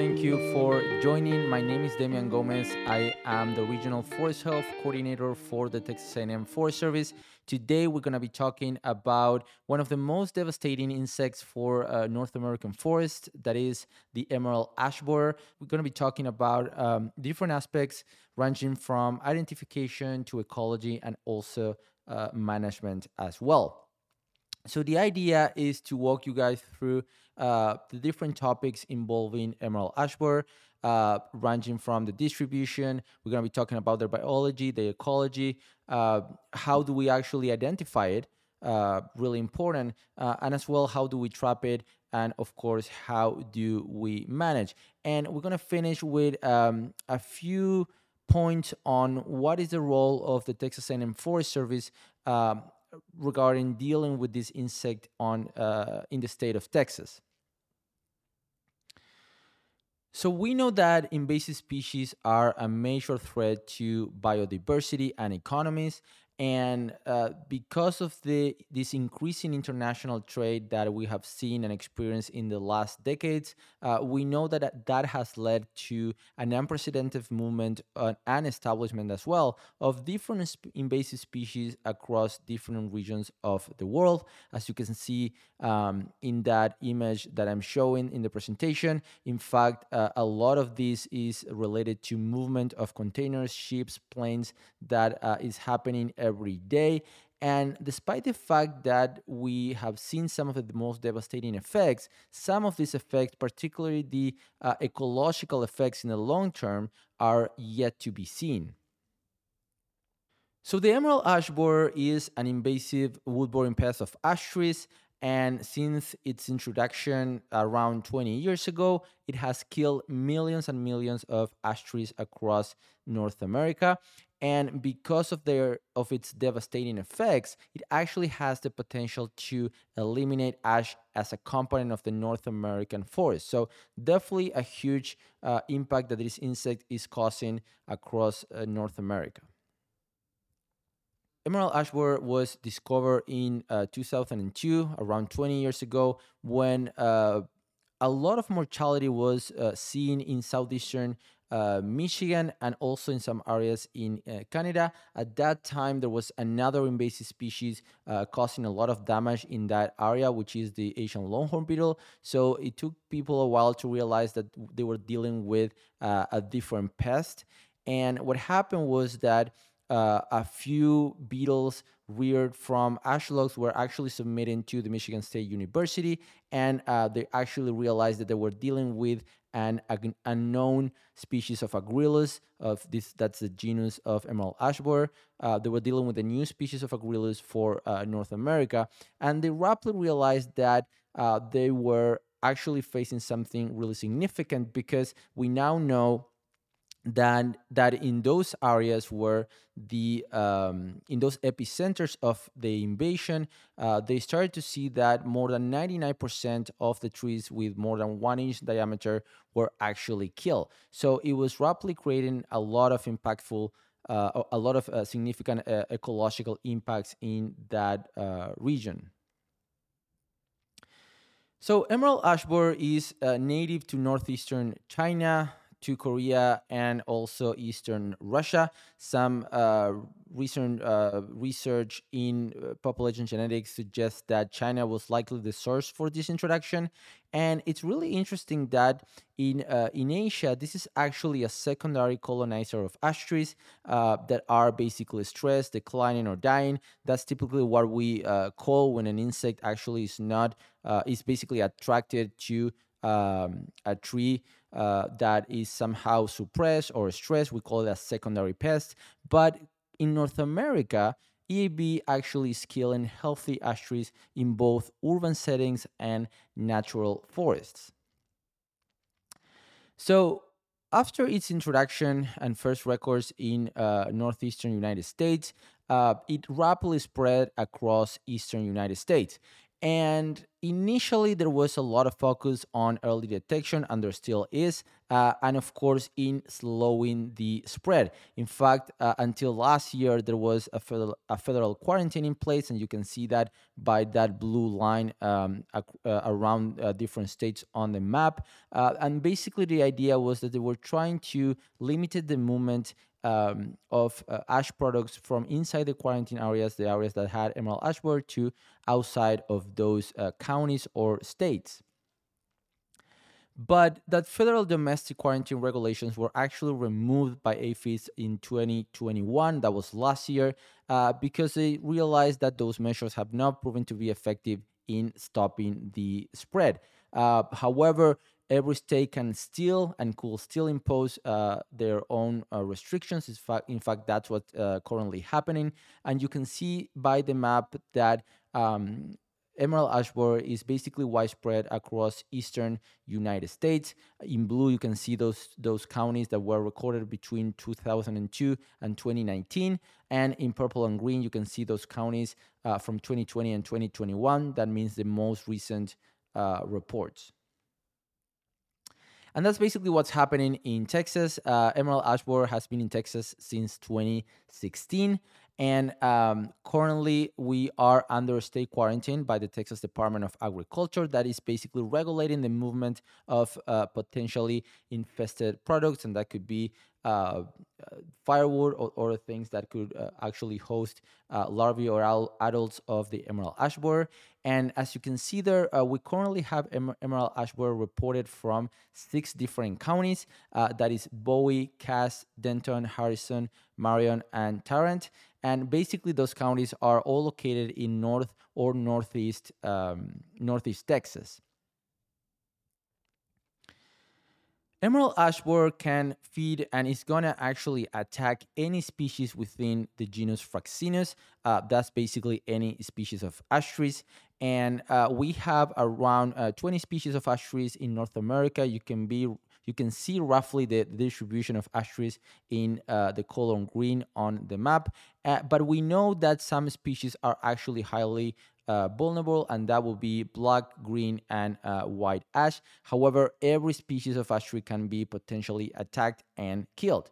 Thank you for joining. My name is Demian Gomez. I am the Regional Forest Health Coordinator for the Texas A&M Forest Service. Today, we're going to be talking about one of the most devastating insects for uh, North American forest, that is the emerald ash borer. We're going to be talking about um, different aspects ranging from identification to ecology and also uh, management as well. So the idea is to walk you guys through uh, the different topics involving emerald ash borer, uh, ranging from the distribution. We're going to be talking about their biology, the ecology. Uh, how do we actually identify it? Uh, really important, uh, and as well, how do we trap it? And of course, how do we manage? And we're going to finish with um, a few points on what is the role of the Texas A&M Forest Service um, regarding dealing with this insect on uh, in the state of Texas. So we know that invasive species are a major threat to biodiversity and economies, and uh, because of the this increasing international trade that we have seen and experienced in the last decades, uh, we know that that has led to an unprecedented movement uh, and establishment as well of different sp- invasive species across different regions of the world. As you can see um, in that image that I'm showing in the presentation, in fact, uh, a lot of this is related to movement of containers, ships, planes that uh, is happening every day. And despite the fact that we have seen some of the most devastating effects, some of these effects, particularly the uh, ecological effects in the long term, are yet to be seen. So, the emerald ash borer is an invasive wood-boring pest of ash trees and since its introduction around 20 years ago, it has killed millions and millions of ash trees across North America. And because of their of its devastating effects, it actually has the potential to eliminate ash as a component of the North American forest. So definitely a huge uh, impact that this insect is causing across uh, North America. Emerald ash borer was discovered in uh, 2002, around 20 years ago, when uh, a lot of mortality was uh, seen in southeastern uh, Michigan and also in some areas in uh, Canada. At that time, there was another invasive species uh, causing a lot of damage in that area, which is the Asian longhorn beetle. So it took people a while to realize that they were dealing with a different pest. And what happened was that uh, a few beetles reared from ash logs were actually submitted to the Michigan State University, and uh, they actually realized that they were dealing with an, an unknown species of Agrilus of this that's the genus of emerald ash borer. Uh, they were dealing with a new species of Agrilus for uh, North America, and they rapidly realized that uh, they were actually facing something really significant because we now know that that in those areas where the um, in those epicenters of the invasion, uh, they started to see that more than 99% of the trees with more than one inch diameter were actually killed. So it was rapidly creating a lot of impactful, uh, a lot of uh, significant uh, ecological impacts in that uh, region. So emerald ash borer is uh, native to northeastern China, to Korea and also Eastern Russia. Some uh, recent uh, research in uh, population genetics suggests that China was likely the source for this introduction. And it's really interesting that in uh, in Asia, this is actually a secondary colonizer of ash trees uh, that are basically stressed, declining, or dying. That's typically what we uh, call when an insect actually is not is basically attracted to um, a tree uh, that is somehow suppressed or stressed. We call it a secondary pest. But in North America, EAB actually is killing healthy ash trees in both urban settings and natural forests. So, after its introduction and first records in uh, northeastern United States, uh, it rapidly spread across eastern United States. And initially, there was a lot of focus on early detection, and there still is, uh, and of course, in slowing the spread. In fact, uh, until last year, there was a federal, a federal, quarantine in place, and you can see that by that blue line um, uh, around uh, different states on the map. Uh, and basically, the idea was that they were trying to limit the movement um, of uh, ash products from inside the quarantine areas, the areas that had emerald ash borer, to outside of those uh, counties or states. But that federal domestic quarantine regulations were actually removed by APHIS in 2021, that was last year, uh, because they realized that those measures have not proven to be effective in stopping the spread. Uh, however, every state can still and could still impose uh, their own uh, restrictions. In fact, in fact, that's what's uh, currently happening. And you can see by the map that um, emerald ash borer is basically widespread across eastern United States. In blue, you can see those those counties that were recorded between 2002 and 2019, and in purple and green, you can see those counties uh, from 2020 and 2021. That means the most recent uh, reports. And that's basically what's happening in Texas. Uh, Emerald ash borer has been in Texas since 2016. And um, currently, we are under state quarantine by the Texas Department of Agriculture that is basically regulating the movement of uh, potentially infested products. And that could be uh, firewood or things that could uh, actually host uh, larvae or adults of the emerald ash borer. And as you can see there, uh, we currently have em- emerald ash borer reported from six different counties. Uh, that is Bowie, Cass, Denton, Harrison, Marion, and Tarrant. And basically, those counties are all located in north or northeast um, northeast Texas. Emerald ash borer can feed and is gonna actually attack any species within the genus Fraxinus. Uh, that's basically any species of ash trees. And uh, we have around uh, 20 species of ash trees in North America. You can be you can see roughly the, distribution of ash trees in uh, the color green on the map. Uh, but we know that some species are actually highly uh, vulnerable, and that will be black, green, and uh, white ash. However, every species of ash tree can be potentially attacked and killed.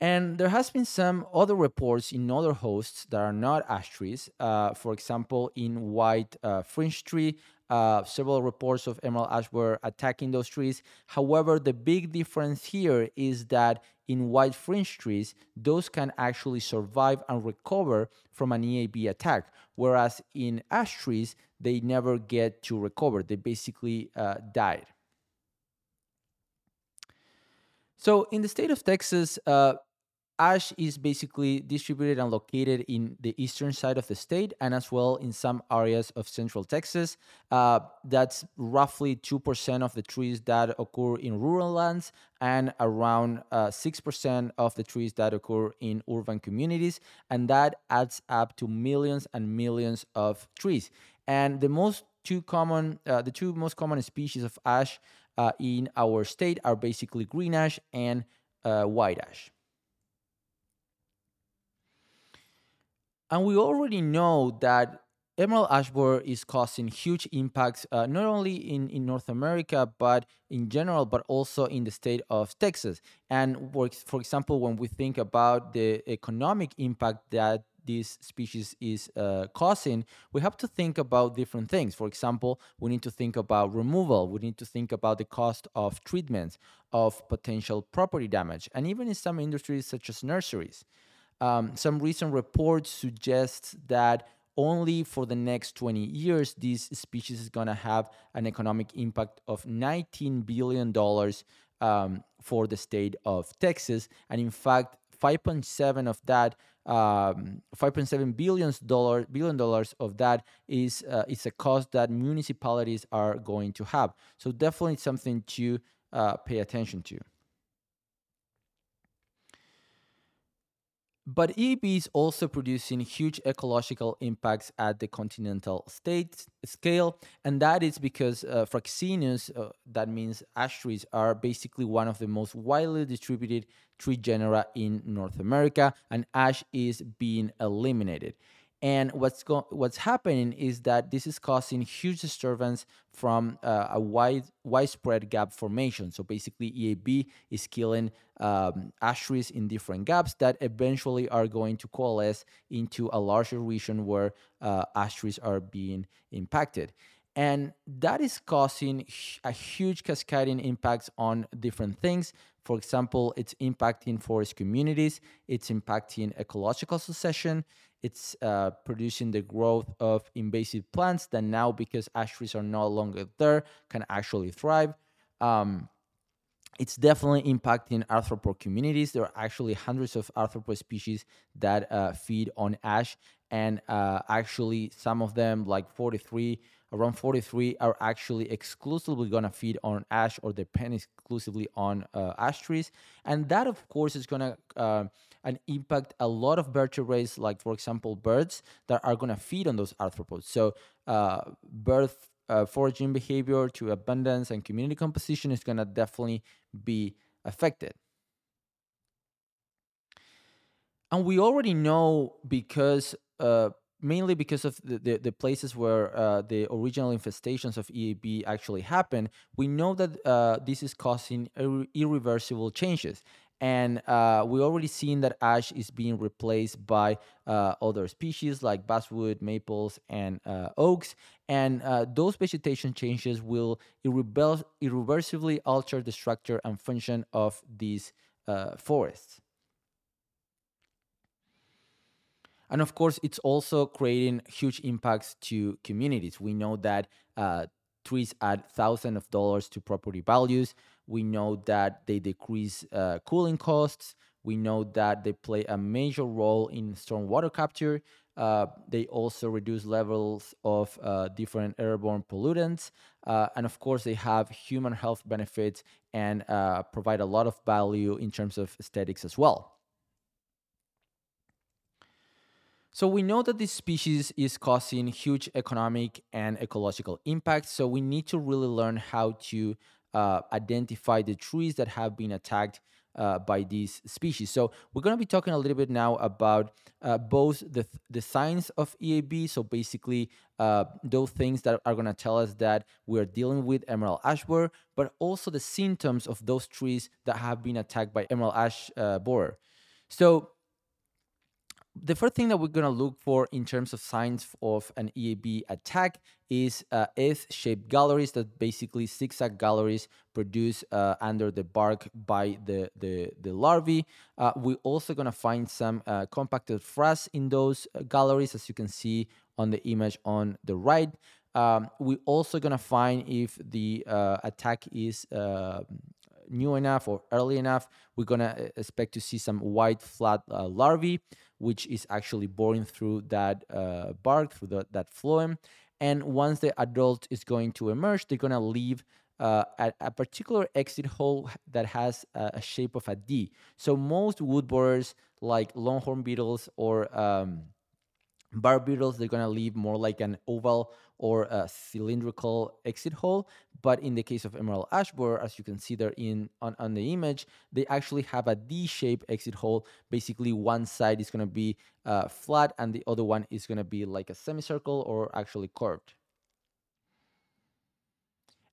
And there has been some other reports in other hosts that are not ash trees. Uh, for example, in white uh, fringe tree, uh, several reports of emerald ash were attacking those trees. However, the big difference here is that in white fringe trees, those can actually survive and recover from an EAB attack, whereas in ash trees, they never get to recover. They basically uh, died. So, in the state of Texas, uh, ash is basically distributed and located in the eastern side of the state and as well in some areas of central Texas. Uh, that's roughly 2% of the trees that occur in rural lands and around uh, 6% of the trees that occur in urban communities. And that adds up to millions and millions of trees. And the most two common, uh, the two most common species of ash uh, in our state are basically green ash and uh, white ash. And we already know that emerald ash borer is causing huge impacts uh, not only in, in North America, but in general, but also in the state of Texas. And for, example, when we think about the economic impact that this species is uh, causing, we have to think about different things. For example, we need to think about removal, we need to think about the cost of treatments, of potential property damage, and even in some industries such as nurseries. Um, some recent reports suggest that only for the next 20 years, this species is going to have an economic impact of $19 billion um, for the state of Texas. And in fact, 5.7 of that, um, 5.7 billion dollars billion dollars of that is uh, is a cost that municipalities are going to have. So definitely something to uh, pay attention to. But EB is also producing huge ecological impacts at the continental state scale, and that is because uh, Fraxinus, uh, that means ash trees, are basically one of the most widely distributed tree genera in North America, and ash is being eliminated. And what's go- what's happening is that this is causing huge disturbance from uh, a wide widespread gap formation. So basically, EAB is killing um, ash trees in different gaps that eventually are going to coalesce into a larger region where uh, ash trees are being impacted. And that is causing a huge cascading impacts on different things. For example, it's impacting forest communities, it's impacting ecological succession, it's uh, producing the growth of invasive plants that now, because ash trees are no longer there, can actually thrive. Um, it's definitely impacting arthropod communities. There are actually hundreds of arthropod species that uh, feed on ash, and uh, actually, some of them, like 43, around 43 are actually exclusively going to feed on ash or depend exclusively on uh, ash trees and that of course is going to uh, and impact a lot of vertebrates like for example birds that are going to feed on those arthropods so uh, bird uh, foraging behavior to abundance and community composition is going to definitely be affected and we already know because uh, mainly because of the, the, the places where uh, the original infestations of EAB actually happened, we know that uh, this is causing irre- irreversible changes. And uh, we already seen that ash is being replaced by uh, other species like basswood, maples, and uh, oaks. And uh, those vegetation changes will irrever- irreversibly alter the structure and function of these forests. And of course, it's also creating huge impacts to communities. We know that uh, trees add thousands of dollars to property values. We know that they decrease uh, cooling costs. We know that they play a major role in storm water capture. Uh, they also reduce levels of uh, different airborne pollutants. Uh, and of course, they have human health benefits and uh, provide a lot of value in terms of aesthetics as well. So we know that this species is causing huge economic and ecological impacts. So we need to really learn how to uh, identify the trees that have been attacked uh, by these species. So we're going to be talking a little bit now about uh, both the the signs of EAB. So basically, uh, those things that are going to tell us that we are dealing with emerald ash borer, but also the symptoms of those trees that have been attacked by emerald ash uh, borer. So the first thing that we're going to look for in terms of signs of an EAB attack is uh, S-shaped galleries that basically zigzag galleries produced uh, under the bark by the, the, the larvae. Uh, we're also to find some uh, compacted frass in those uh, galleries, as you can see on the image on the right. Um, we're also to find if the uh, attack is new enough or early enough. We're to expect to see some white flat larvae which is actually boring through that uh, bark, through the, that phloem. And once the adult is going to emerge, they're going to leave uh, at a particular exit hole that has a, shape of a D. So most wood borers, like longhorn beetles or um, bark beetles, they're going to leave more like an oval or a cylindrical exit hole. But in the case of emerald ash borer, as you can see there in on, on the image, they actually have a D-shaped exit hole. Basically, one side is going to be uh, flat and the other one is going to be like a semicircle or actually curved.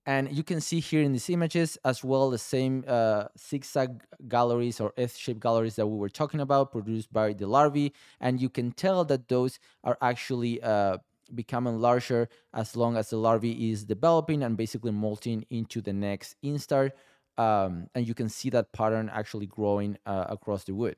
And you can see here in these images as well the same uh, zigzag galleries or S-shaped galleries that we were talking about produced by the larvae. And you can tell that those are actually uh, becoming larger as long as the larvae is developing and basically molting into the next instar. Um, and you can see that pattern actually growing uh, across the wood.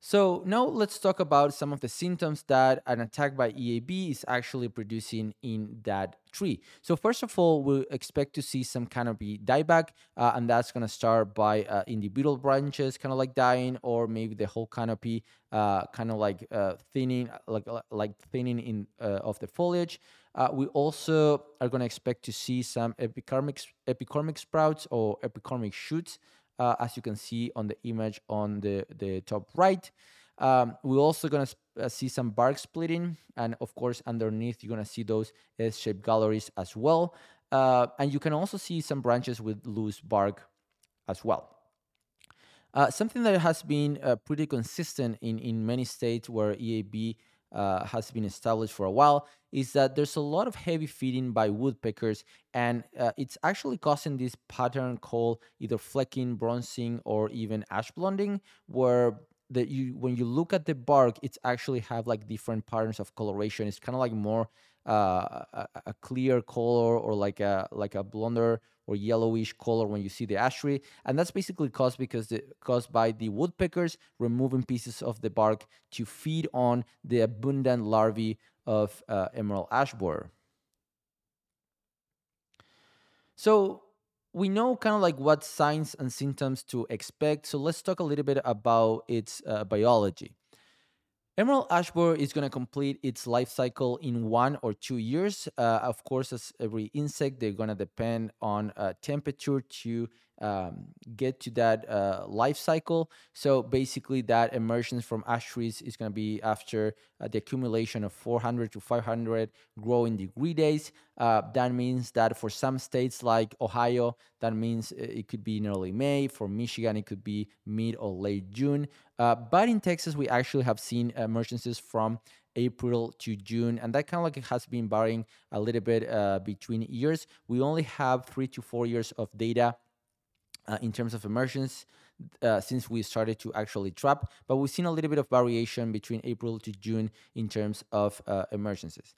So now let's talk about some of the symptoms that an attack by EAB is actually producing in that tree. So first of all, we expect to see some canopy dieback, uh, and that's going to start by uh, individual branches kind of like dying, or maybe the whole canopy uh, kind of like uh, thinning, like like thinning in uh, of the foliage. Uh, we also are going to expect to see some epicormic epicormic sprouts or epicormic shoots uh, as you can see on the image on the, the top right. Um, we're also going to uh, see some bark splitting, and of course, underneath, you're going to see those S-shaped galleries as well. Uh, and you can also see some branches with loose bark as well. Uh, something that has been uh, pretty consistent in, in many states where EAB uh, has been established for a while is that there's a lot of heavy feeding by woodpeckers, and uh, it's actually causing this pattern called either flecking, bronzing, or even ash blonding, where that you when you look at the bark, it's actually have like different patterns of coloration. It's kind of like more uh, a, a clear color or like a like a blonder or yellowish color when you see the ash tree, and that's basically caused because the, caused by the woodpeckers removing pieces of the bark to feed on the abundant larvae of uh, emerald ash borer. So we know kind of like what signs and symptoms to expect. So let's talk a little bit about its uh, biology. Emerald ash borer is going to complete its life cycle in one or two years. Uh, of course, as every insect, they're going to depend on uh, temperature to um, get to that uh, life cycle. So basically, that emergence from ash trees is going to be after uh, the accumulation of 400 to 500 growing degree days. Uh, that means that for some states like Ohio, that means uh, it could be in early May. For Michigan, it could be mid or late June. Uh, but in Texas, we actually have seen emergencies from April to June, and that kind of like has been varying a little bit uh, between years. We only have three to four years of data uh, in terms of emergence uh, since we started to actually trap, but we've seen a little bit of variation between April to June in terms of uh, emergencies.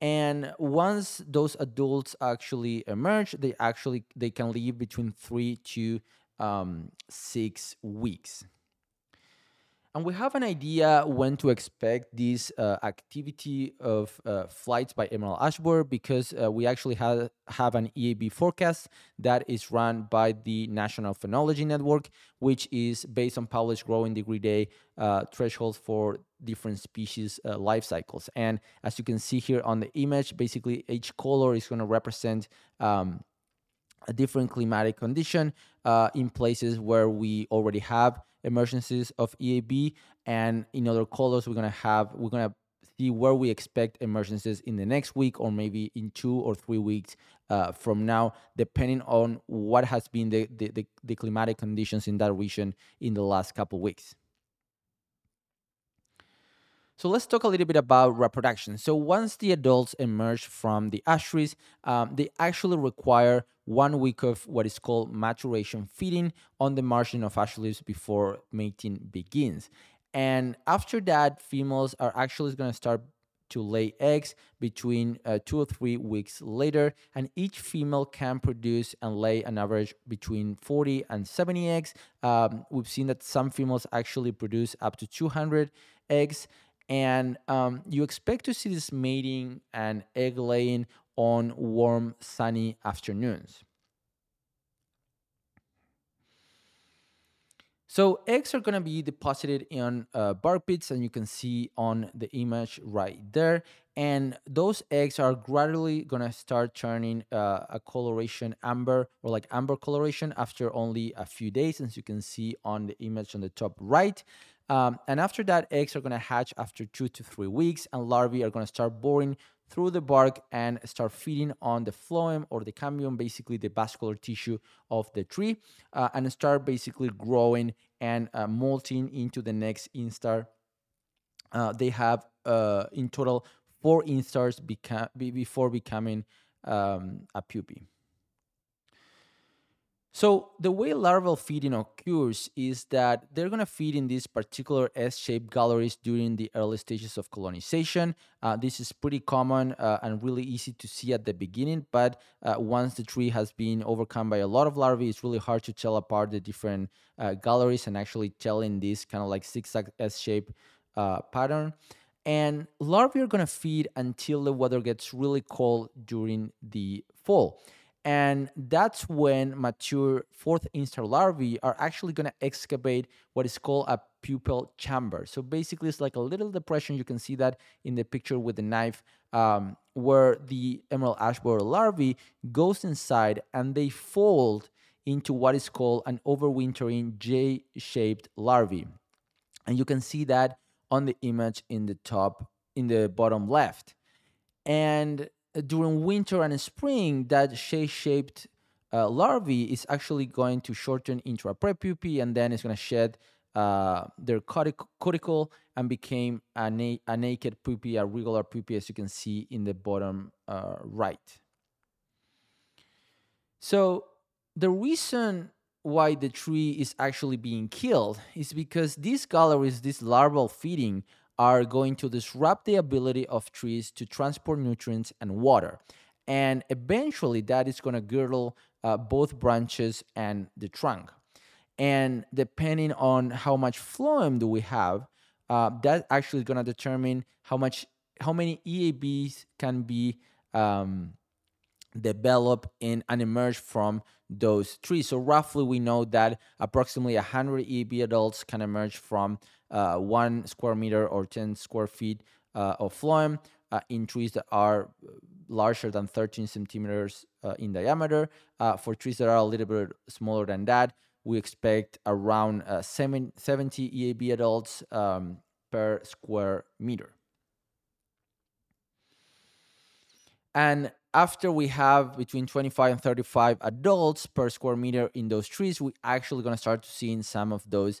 And once those adults actually emerge, they actually they can live between three to um, six weeks and we have an idea when to expect this uh, activity of uh, flights by Emerald ash borer because uh, we actually have, have an EAB forecast that is run by the National Phenology Network, which is based on published growing degree day uh, thresholds for different species uh, life cycles. And as you can see here on the image, basically each color is going to represent um, a different climatic condition uh, in places where we already have emergencies of EAB, and in other colors we're gonna have we're gonna see where we expect emergencies in the next week or maybe in two or three weeks uh, from now, depending on what has been the, the, the, the climatic conditions in that region in the last couple weeks. So let's talk a little bit about reproduction. So once the adults emerge from the trees, um, they actually require one week of what is called maturation feeding on the margin of ash leaves before mating begins. And after that, females are actually going to start to lay eggs between uh, two or three weeks later, and each female can produce and lay an average between 40 and 70 eggs. Um, we've seen that some females actually produce up to 200 eggs and um, you expect to see this mating and egg laying on warm, sunny afternoons. So eggs are going to be deposited in uh, bark pits, and you can see on the image right there. And those eggs are gradually going to start turning uh, a coloration amber or like amber coloration after only a few days, as you can see on the image on the top right. Um, and after that, eggs are going to hatch after two to three weeks, and larvae are going to start boring through the bark and start feeding on the phloem or the cambium, basically the vascular tissue of the tree, uh, and start basically growing and uh, molting into the next instar. Uh, they have uh, in total four instars beca- before becoming um, a pupae. So the way larval feeding occurs is that they're going to feed in these particular S-shaped galleries during the early stages of colonization. Uh, this is pretty common uh, and really easy to see at the beginning, but uh, once the tree has been overcome by a lot of larvae, it's really hard to tell apart the different uh, galleries and actually tell in this kind of like zigzag S-shaped uh, pattern. And larvae are going to feed until the weather gets really cold during the fall. And that's when mature fourth instar larvae are actually going to excavate what is called a pupal chamber. So basically, it's like a little depression. You can see that in the picture with the knife, um, where the emerald ash borer larvae goes inside and they fold into what is called an overwintering J-shaped larvae. And you can see that on the image in the top, in the bottom left. And during winter and spring, that J-shaped uh, larvae is actually going to shorten into a prepupae and then it's going to shed uh, their cuticle and became a, na- a, naked pupae, a regular pupae, as you can see in the bottom uh, right. So the reason why the tree is actually being killed is because these galleries, this larval feeding, are going to disrupt the ability of trees to transport nutrients and water. And eventually, that is going to girdle uh, both branches and the trunk. And depending on how much phloem do we have, uh, that actually is going to determine how much, how many EABs can be um, develop in and emerge from those trees. So roughly, we know that approximately 100 EAB adults can emerge from uh, one square meter or 10 square feet uh, of phloem uh, in trees that are larger than 13 centimeters uh, in diameter. Uh, for trees that are a little bit smaller than that, we expect around uh, 70 EAB adults um, per square meter. And after we have between 25 and 35 adults per square meter in those trees, we actually going to start to seeing some of those uh,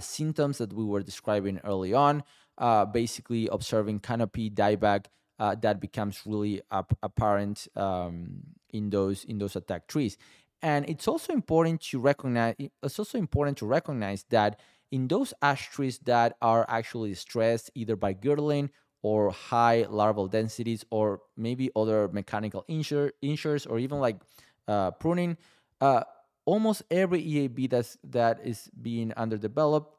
symptoms that we were describing early on. Uh, basically, observing canopy dieback uh, that becomes really ap- apparent um, in those in those attack trees. And it's also important to recognize. It's also important to recognize that in those ash trees that are actually stressed either by girdling or high larval densities or maybe other mechanical insure, insures or even like uh, pruning uh, almost every eab that's that is being underdeveloped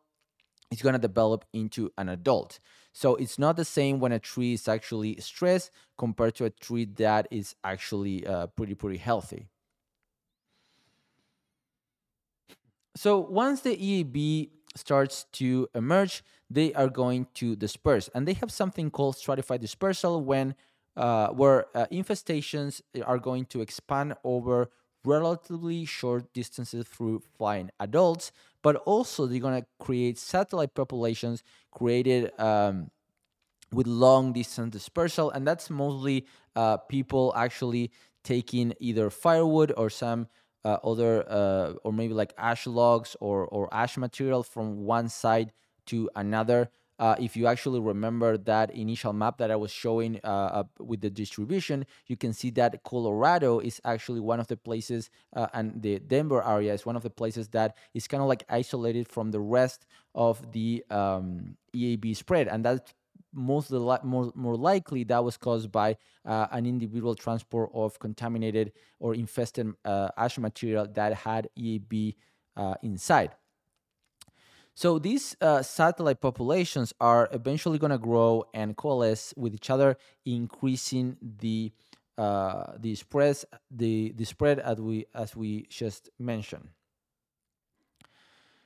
is going to develop into an adult so it's not the same when a tree is actually stressed compared to a tree that is actually uh, pretty pretty healthy so once the eab starts to emerge, they are going to disperse. And they have something called stratified dispersal when uh, where uh, infestations are going to expand over relatively short distances through flying adults, but also they're going to create satellite populations created um, with long distance dispersal. And that's mostly uh, people actually taking either firewood or some uh, other uh, or maybe like ash logs or or ash material from one side to another. Uh, if you actually remember that initial map that I was showing uh, with the distribution, you can see that Colorado is actually one of the places, uh, and the Denver area is one of the places that is kind of like isolated from the rest of the um, EAB spread, and that's most li- more, more likely that was caused by uh, an individual transport of contaminated or infested uh, ash material that had EAB uh, inside. So these uh, satellite populations are eventually going to grow and coalesce with each other, increasing the uh, the spread the the spread as we as we just mentioned.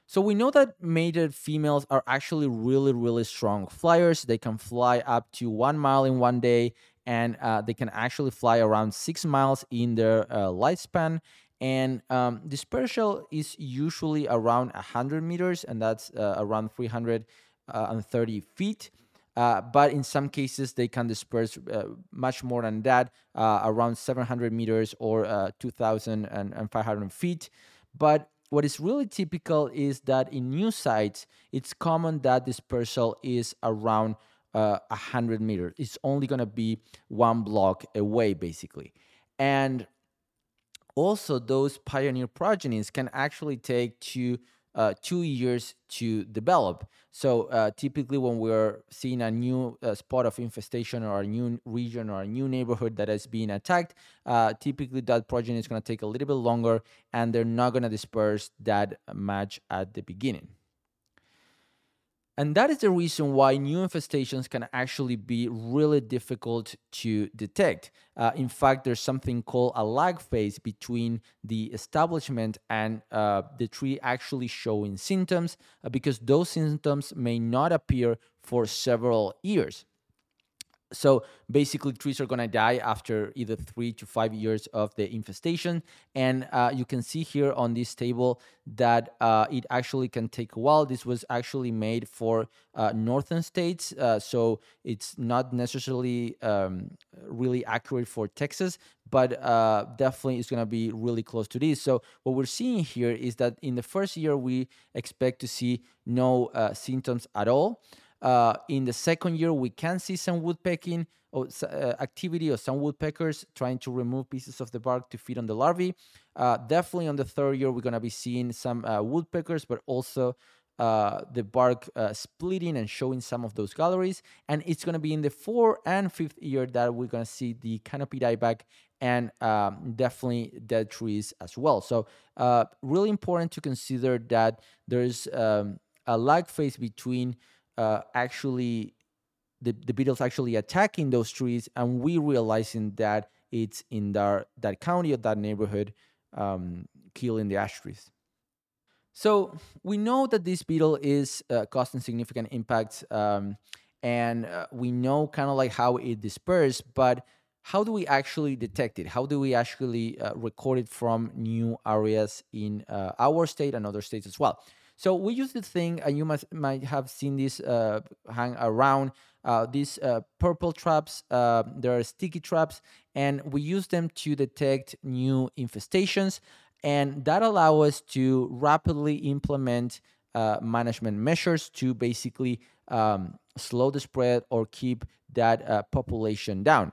So we know that mated females are actually really, really strong flyers. They can fly up to one mile in one day, and uh, they can actually fly around six miles in their uh, lifespan. And um, dispersal is usually around 100 meters, and that's uh, around 330 uh, feet. Uh, but in some cases, they can disperse uh, much more than that, around 700 meters or 2,500 feet. But what is really typical is that in new sites, it's common that dispersal is around uh, 100 meters. It's only going to be one block away, basically. And also, those pioneer progenies can actually take to uh, two years to develop. So uh, typically, when we're seeing a new uh, spot of infestation or a new region or a new neighborhood that is being attacked, uh, typically that progeny is going to take a little bit longer, and they're not going to disperse that much at the beginning. And that is the reason why new infestations can actually be really difficult to detect. Uh, in fact, there's something called a lag phase between the establishment and uh, the tree actually showing symptoms uh, because those symptoms may not appear for several years. So basically trees are going to die after either three to five years of the infestation. And uh, you can see here on this table that uh, it actually can take a while. This was actually made for uh, northern states uh, so it's not necessarily um, really accurate for texas but uh, definitely it's going to be really close to this. So what we're seeing here is that in the first year we expect to see no uh, symptoms at all uh, in the second year, we can see some woodpecking or uh, activity of some woodpeckers trying to remove pieces of the bark to feed on the larvae. Uh, definitely on the third year, we're going to be seeing some uh, woodpeckers, but also uh, the bark uh, splitting and showing some of those galleries. And it's going to be in the fourth and fifth year that we're going to see the canopy dieback and um, definitely dead trees as well. So, really important to consider that there's um, a lag phase between uh, actually the, the beetles actually attacking those trees and we realizing that it's in that, that county or that neighborhood um, killing the ash trees so we know that this beetle is uh, causing significant impacts um, and uh, we know kind of like how it disperses but how do we actually detect it? How do we actually uh, record it from new areas in uh, our state and other states as well so we use the thing, and you must might have seen this uh, hang around. Uh, these uh, purple traps, uh, there are sticky traps, and we use them to detect new infestations, and that allow us to rapidly implement uh, management measures to basically um, slow the spread or keep that uh, population down.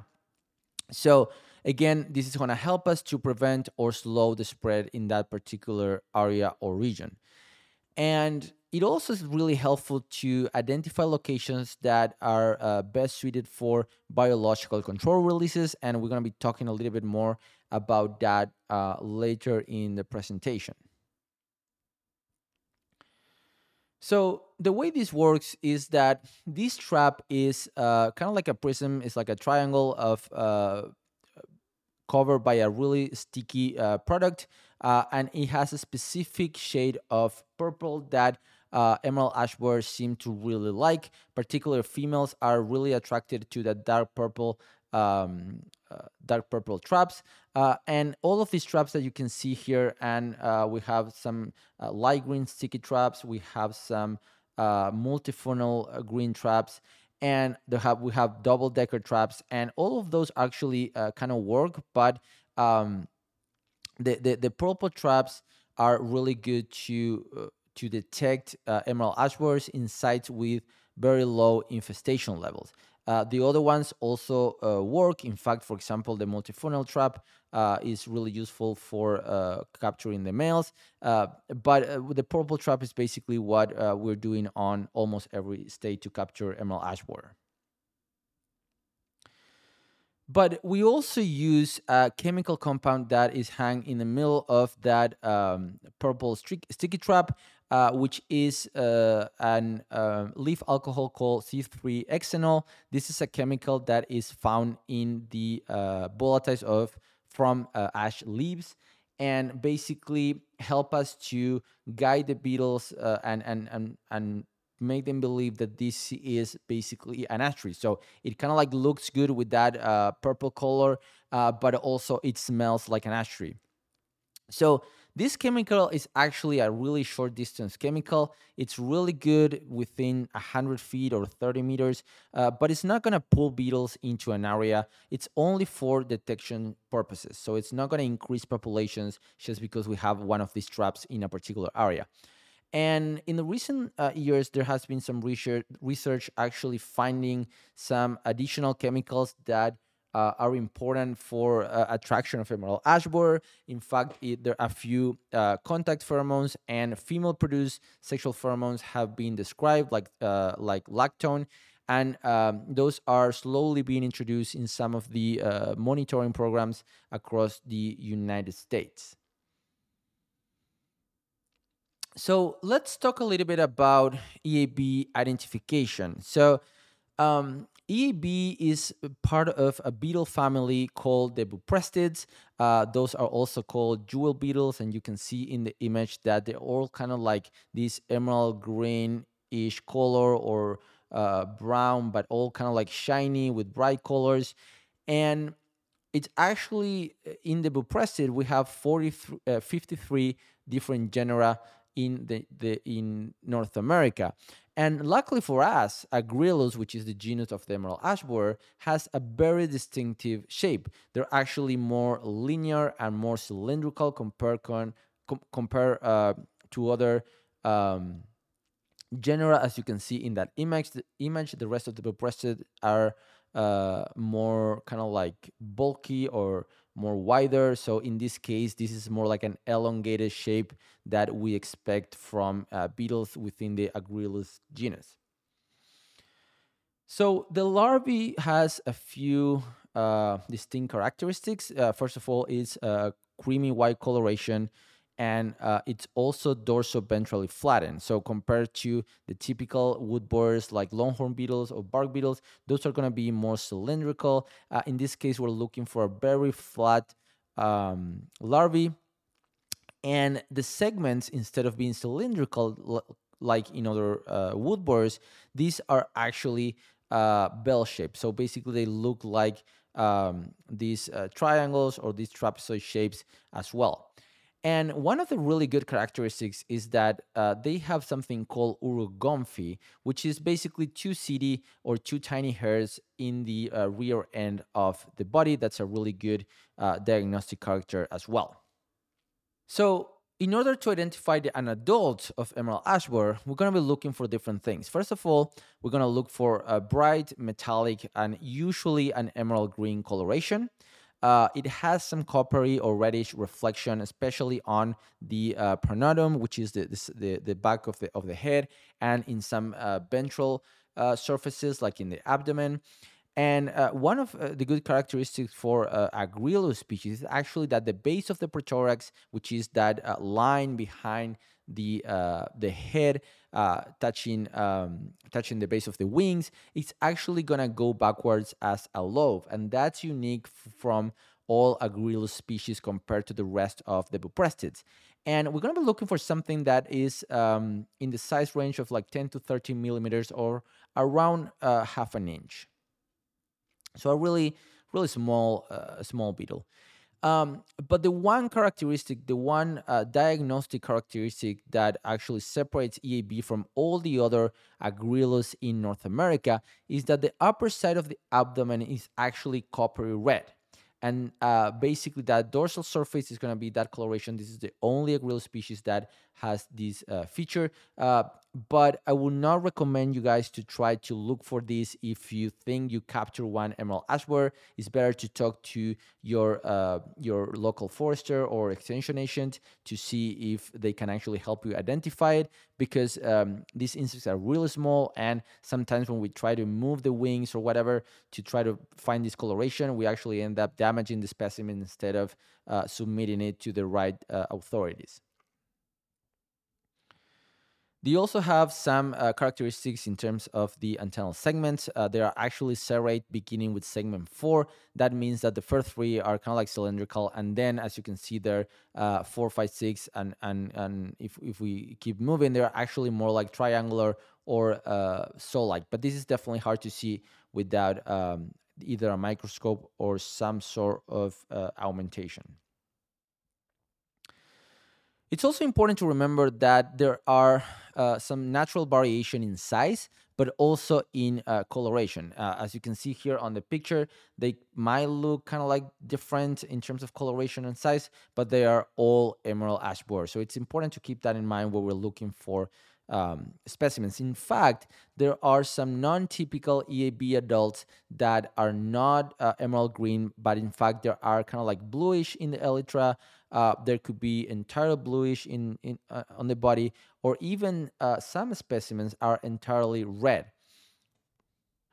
So again, this is going to help us to prevent or slow the spread in that particular area or region. And it also is really helpful to identify locations that are uh, best suited for biological control releases. And we're going to be talking a little bit more about that uh, later in the presentation. So the way this works is that this trap is uh, kind of like a prism. It's like a triangle of uh, covered by a really sticky uh, product uh, and it has a specific shade of purple that uh, emerald ash borers seem to really like. Particular females are really attracted to the dark purple, um, uh, dark purple traps. Uh, and all of these traps that you can see here, and uh, we have some uh, light green sticky traps. We have some multifunnel green traps and have we have double decker traps and all of those actually uh, kind of work but um, the, the, the purple traps are really good to uh, to detect uh, emerald ash borers in sites with very low infestation levels. Uh, the other ones also uh, work. In fact, for example, the multifunnel trap uh, is really useful for uh, capturing the males. but the purple trap is basically what we're doing on almost every state to capture emerald ash borer. But we also use a chemical compound that is hung in the middle of that um, purple sticky trap, uh, which is uh, an uh, leaf alcohol called Z3-hexenol. This is a chemical that is found in the uh, volatiles of from uh, ash leaves and basically help us to guide the beetles uh, and, and, and, and make them believe that this is basically an ash tree. So it kind of like looks good with that uh, purple color, uh, but also it smells like an ash tree. So this chemical is actually a really short distance chemical. It's really good within 100 feet or 30 meters, uh, but it's not going to pull beetles into an area. It's only for detection purposes. So it's not going to increase populations just because we have one of these traps in a particular area. And in the recent uh, years, there has been some research, research actually finding some additional chemicals that uh, are important for uh, attraction of emerald ash borer. In fact, it, there are a few uh, contact pheromones and female-produced sexual pheromones have been described, like uh, like lactone, and um, those are slowly being introduced in some of the uh, monitoring programs across the United States. So let's talk a little bit about EAB identification. So um, EAB is part of a beetle family called the Buprestids. Uh, those are also called jewel beetles, and you can see in the image that they're all kind of like this emerald green-ish color or uh, brown, but all kind of like shiny with bright colors. And it's actually uh, in the Buprestid, we have 43, uh, 53 different genera in the, the in North America. And luckily for us, Agrilus, which is the genus of the emerald ash borer, has a very distinctive shape. They're actually more linear and more cylindrical compared con, com, compare uh, to other um, genera. As you can see in that image, the image, the rest of the Buprestid are uh, more kind of like bulky or more wider. So in this case, this is more like an elongated shape that we expect from uh, beetles within the Agrilus genus. So the larvae has a few uh, distinct characteristics. Uh, first of all, is creamy white coloration and uh, it's also dorsoventrally flattened. So compared to the typical wood borers like longhorn beetles or bark beetles, those are going to be more cylindrical. Uh, in this case, we're looking for a very flat um, larvae. And the segments, instead of being cylindrical like in other uh, wood borers, these are actually uh, bell shaped. So basically, they look like um, these uh, triangles or these trapezoid shapes as well. And one of the really good characteristics is that uh, they have something called urogomphi, which is basically two setae or two tiny hairs in the uh, rear end of the body. That's a really good uh, diagnostic character as well. So, in order to identify the, an adult of emerald ash borer, we're going to be looking for different things. First of all, we're going to look for a bright, metallic, and usually an emerald green coloration. Uh, it has some coppery or reddish reflection, especially on the uh, pronotum, which is the, the, the back of the of the head, and in some uh, ventral uh, surfaces, like in the abdomen. And uh, one of uh, the good characteristics for uh, Agrilus species is actually that the base of the prothorax, which is that line behind the the head, uh, touching um, touching the base of the wings, it's actually gonna go backwards as a lobe, and that's unique from all Agrilus species compared to the rest of the Buprestids. And we're gonna be looking for something that is um, in the size range of like 10 to 13 millimeters or around uh, half an inch. So a really, really small, uh, small beetle. Um, but the one characteristic, the one uh, diagnostic characteristic that actually separates EAB from all the other Agrilus in North America is that the upper side of the abdomen is actually coppery red. And uh, basically, that dorsal surface is going to be that coloration. This is the only Agrilus species that has this uh, feature. But I would not recommend you guys to try to look for this if you think you capture one emerald ash borer. It's better to talk to your uh, your local forester or extension agent to see if they can actually help you identify it because um, these insects are really small and sometimes when we try to move the wings or whatever to try to find this coloration, we actually end up damaging the specimen instead of uh, submitting it to the right uh, authorities. They also have some uh, characteristics in terms of the antennal segments. Uh, they are actually serrate beginning with segment 4. That means that the first three are kind of like cylindrical. And then, as you can see there, uh, 4, 5, 6, and, and, and if, if we keep moving, they're actually more like triangular or uh, like. But this is definitely hard to see without um, either a microscope or some sort of uh, augmentation. It's also important to remember that there are uh, some natural variation in size, but also in uh, coloration. Uh, as you can see here on the picture, they might look kind of like different in terms of coloration and size, but they are all emerald ash borer. So it's important to keep that in mind when we're looking for um, specimens. In fact, there are some non-typical EAB adults that are not uh, emerald green, but in fact there are kind of like bluish in the elytra. Uh, there could be entirely bluish in, in uh, on the body, or even uh, some specimens are entirely red.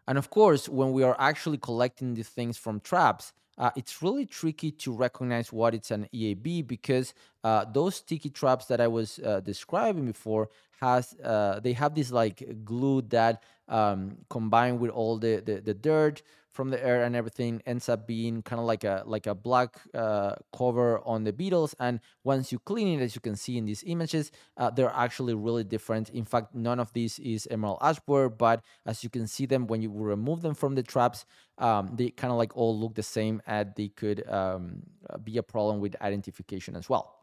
And of course, when we are actually collecting these things from traps, uh, it's really tricky to recognize what it's an EAB because uh, those sticky traps that I was uh, describing before has uh, they have this like glue that um, combined with all the, the, the dirt from the air and everything ends up being kind of like a like a black uh, cover on the beetles and once you clean it as you can see in these images uh, they're actually really different. In fact none of these is emerald ash borer but as you can see them when you remove them from the traps um, they kind of like all look the same and they could um, be a problem with identification as well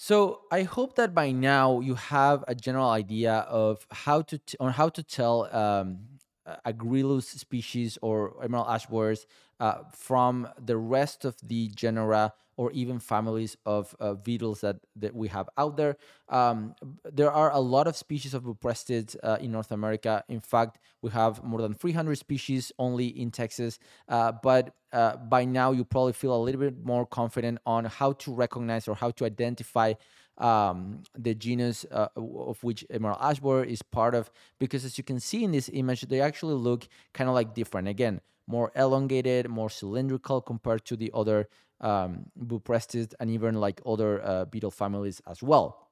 so I hope that by now you have a general idea of how to t- on how to tell um, Agrilus species or emerald ash borers uh, from the rest of the genera or even families of uh, beetles that, that we have out there. Um, there are a lot of species of buprestids uh, in North America. In fact, we have more than 300 species only in Texas. Uh, but uh, by now, you probably feel a little bit more confident on how to recognize or how to identify um, the genus uh, of which emerald ash borer is part of, because as you can see in this image, they actually look kind of like different. Again, more elongated, more cylindrical compared to the other um, buprestids and even like other uh, beetle families as well.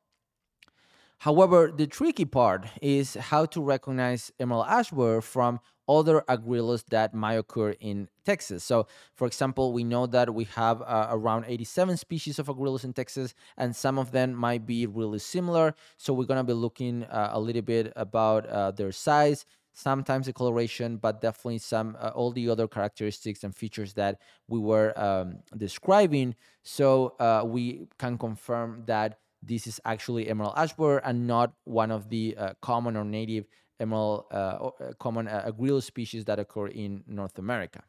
However, the tricky part is how to recognize emerald ash borer from other Agrilus that might occur in Texas. So, for example, we know that we have uh, around 87 species of Agrilus in Texas, and some of them might be really similar. So, we're going to be looking uh, a little bit about uh, their size, sometimes the coloration, but definitely some uh, all the other characteristics and features that we were um, describing. So uh, we can confirm that this is actually emerald ash borer and not one of the uh, common or native emerald uh, uh, common uh, Agrilus species that occur in North America.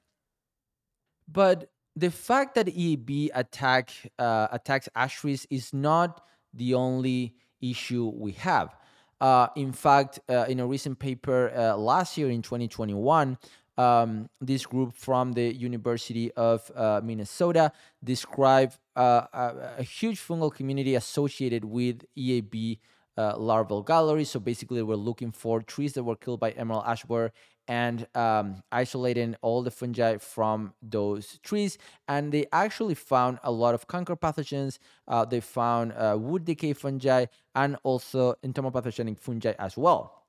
But the fact that EAB attack attacks ash trees is not the only issue we have. Uh, in fact, uh, in a recent paper uh, last year in 2021, um, this group from the University of uh, Minnesota described uh, a, a, huge fungal community associated with EAB uh, larval gallery. So basically, we're looking for trees that were killed by emerald ash borer and um, isolating all the fungi from those trees. And they actually found a lot of canker pathogens. Uh, they found uh, wood decay fungi and also entomopathogenic fungi as well.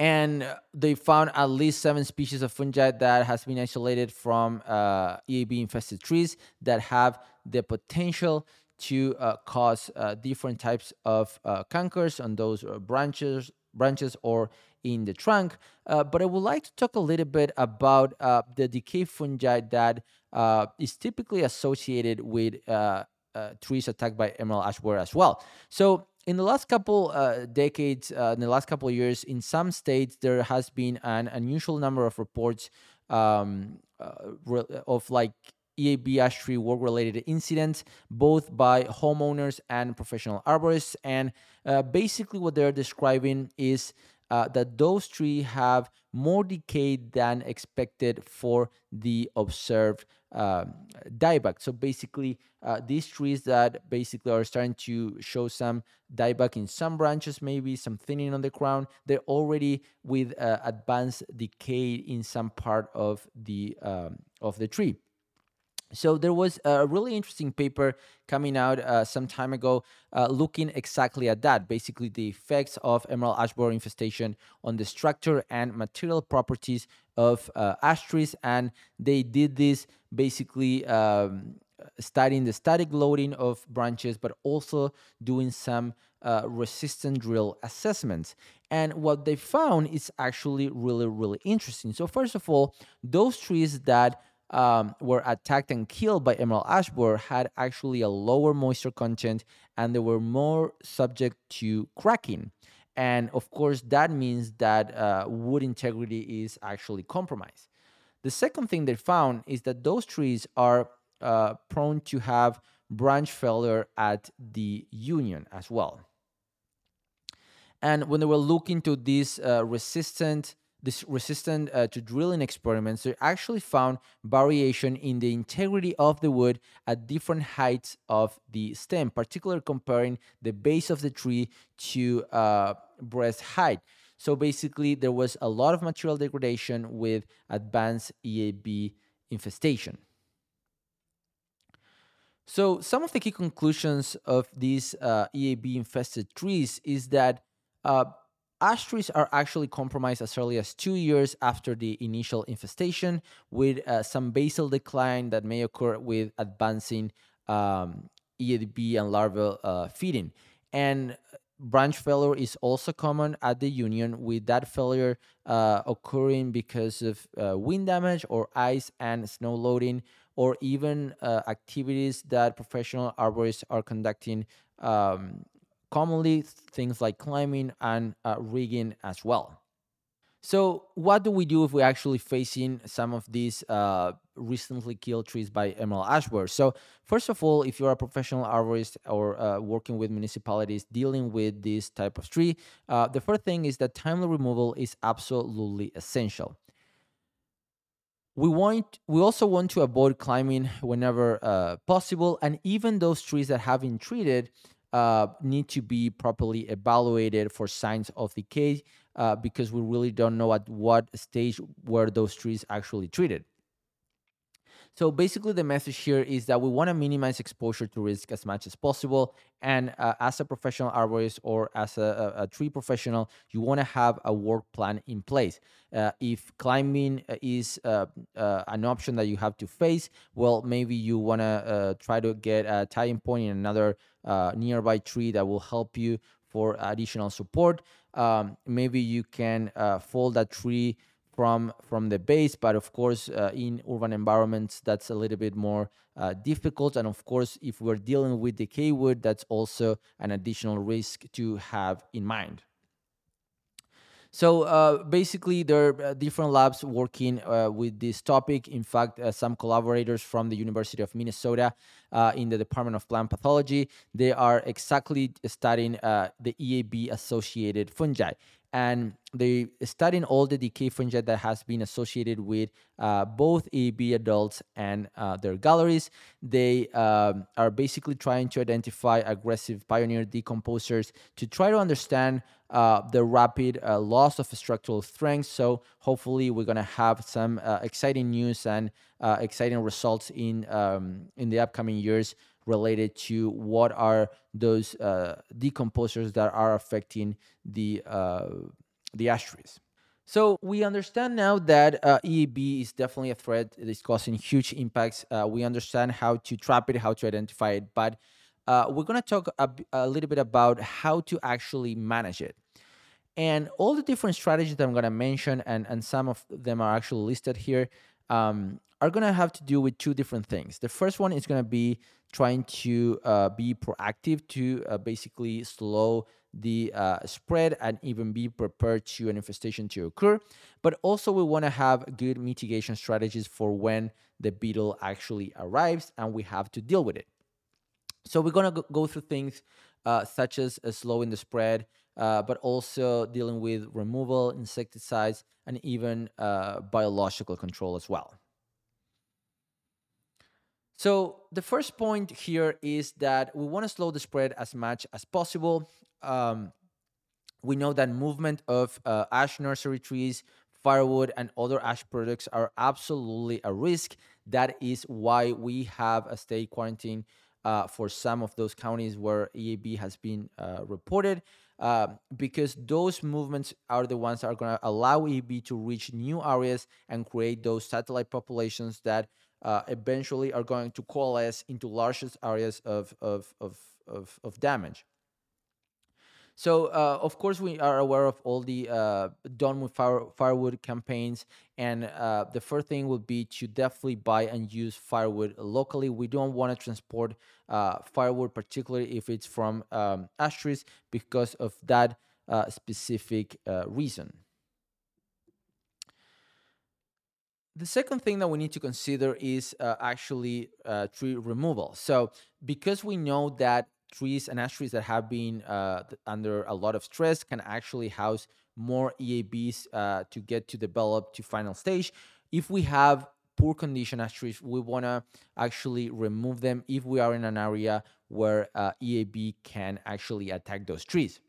And they found at least seven species of fungi that has been isolated from uh, EAB infested trees that have the potential to uh, cause uh, different types of uh, cankers on those branches branches or in the trunk. Uh, but I would like to talk a little bit about uh, the decay fungi that uh, is typically associated with uh, uh, trees attacked by emerald ash borer as well. So in the last couple uh, decades, in the last couple years, in some states there has been an unusual number of reports um, of like EAB ash tree work related incidents, both by homeowners and professional arborists. And uh, basically, what they're describing is uh, that those trees have more decay than expected for the observed uh, dieback. So basically, uh, these trees that basically are starting to show some dieback in some branches, maybe some thinning on the crown, they're already with uh, advanced decay in some part of the um, of the tree. So there was a really interesting paper coming out uh, some time ago uh, looking exactly at that, basically the effects of emerald ash borer infestation on the structure and material properties of uh, ash trees. And they did this basically um, studying the static loading of branches, but also doing some uh, resistant drill assessments. And what they found is actually really, really interesting. So first of all, those trees that um, were attacked and killed by emerald ash borer had actually a lower moisture content and they were more subject to cracking. And of course, that means that uh, wood integrity is actually compromised. The second thing they found is that those trees are uh, prone to have branch failure at the union as well. And when they were looking to these uh, resistant this resistant uh, to drilling experiments, they actually found variation in the integrity of the wood at different heights of the stem, particularly comparing the base of the tree to uh, breast height. So basically, there was a lot of material degradation with advanced EAB infestation. So some of the key conclusions of these uh, EAB infested trees is that uh, ash trees are actually compromised as early as two years after the initial infestation, with uh, some basal decline that may occur with advancing um, EADB and larval uh, feeding. And branch failure is also common at the union, with that failure uh, occurring because of uh, wind damage or ice and snow loading, or even uh, activities that professional arborists are conducting. Um, commonly, things like climbing and uh, rigging as well. So, what do we do if we're actually facing some of these uh, recently killed trees by emerald ash? So, first of all, if you're a professional arborist or uh, working with municipalities dealing with this type of tree, uh, the first thing is that timely removal is absolutely essential. We want we also want to avoid climbing whenever uh, possible, and even those trees that have been treated uh, need to be properly evaluated for signs of decay uh, because we really don't know at what stage were those trees actually treated. So basically, the message here is that we want to minimize exposure to risk as much as possible. And uh, as a professional arborist or as a, a, tree professional, you want to have a work plan in place. Uh, if climbing uh, is uh, uh, an option that you have to face, well, maybe you want to uh, try to get a tying point in another nearby tree that will help you for additional support. Um, maybe you can fold that tree from from the base but of course uh, in urban environments that's a little bit more uh, difficult. And of course if we're dealing with decay wood that's also an additional risk to have in mind. So uh, basically, there are uh, different labs working uh, with this topic. In fact, uh, some collaborators from the University of Minnesota uh, in the Department of Plant Pathology, they are exactly studying uh, the EAB associated fungi and they studying all the decay fungi that has been associated with uh, both EAB adults and uh, their galleries. They um, are basically trying to identify aggressive pioneer decomposers to try to understand uh, the rapid uh, loss of structural strength. So hopefully, we're gonna have some uh, exciting news and uh, exciting results in um, in the upcoming years related to what are those uh, decomposers that are affecting the uh, the ash trees. So we understand now that uh, EAB is definitely a threat. It is causing huge impacts. Uh, we understand how to trap it, how to identify it, but uh, we're going to talk a, a, little bit about how to actually manage it. And all the different strategies that I'm going to mention, and, and some of them are actually listed here, um, are going to have to do with two different things. The first one is going to be trying to uh, be proactive to uh, basically slow the uh, spread and even be prepared to an infestation to occur. But also, we want to have good mitigation strategies for when the beetle actually arrives and we have to deal with it. So, we're going to go through things uh, such as uh, slowing the spread, uh, but also dealing with removal, insecticides, and even biological control as well. So the first point here is that we want to slow the spread as much as possible. Um, we know that movement of uh, ash nursery trees, firewood, and other ash products are absolutely a risk. That is why we have a state quarantine uh, for some of those counties where EAB has been uh, reported. Uh, because those movements are the ones that are going to allow EB to reach new areas and create those satellite populations that uh, eventually are going to coalesce into largest areas of, of, of, of, of damage. So, uh, of course, we are aware of all the uh, Done with fire, Firewood campaigns. And uh, the first thing would be to definitely buy and use firewood locally. We don't want to transport uh, firewood, particularly if it's from um, ash trees, because of that uh, specific uh, reason. The second thing that we need to consider is uh, actually uh, tree removal. So, because we know that trees and ash trees that have been uh, under a lot of stress can actually house more EABs uh, to get to develop to final stage. If we have poor condition ash trees, we want to actually remove them if we are in an area where uh, EAB can actually attack those trees.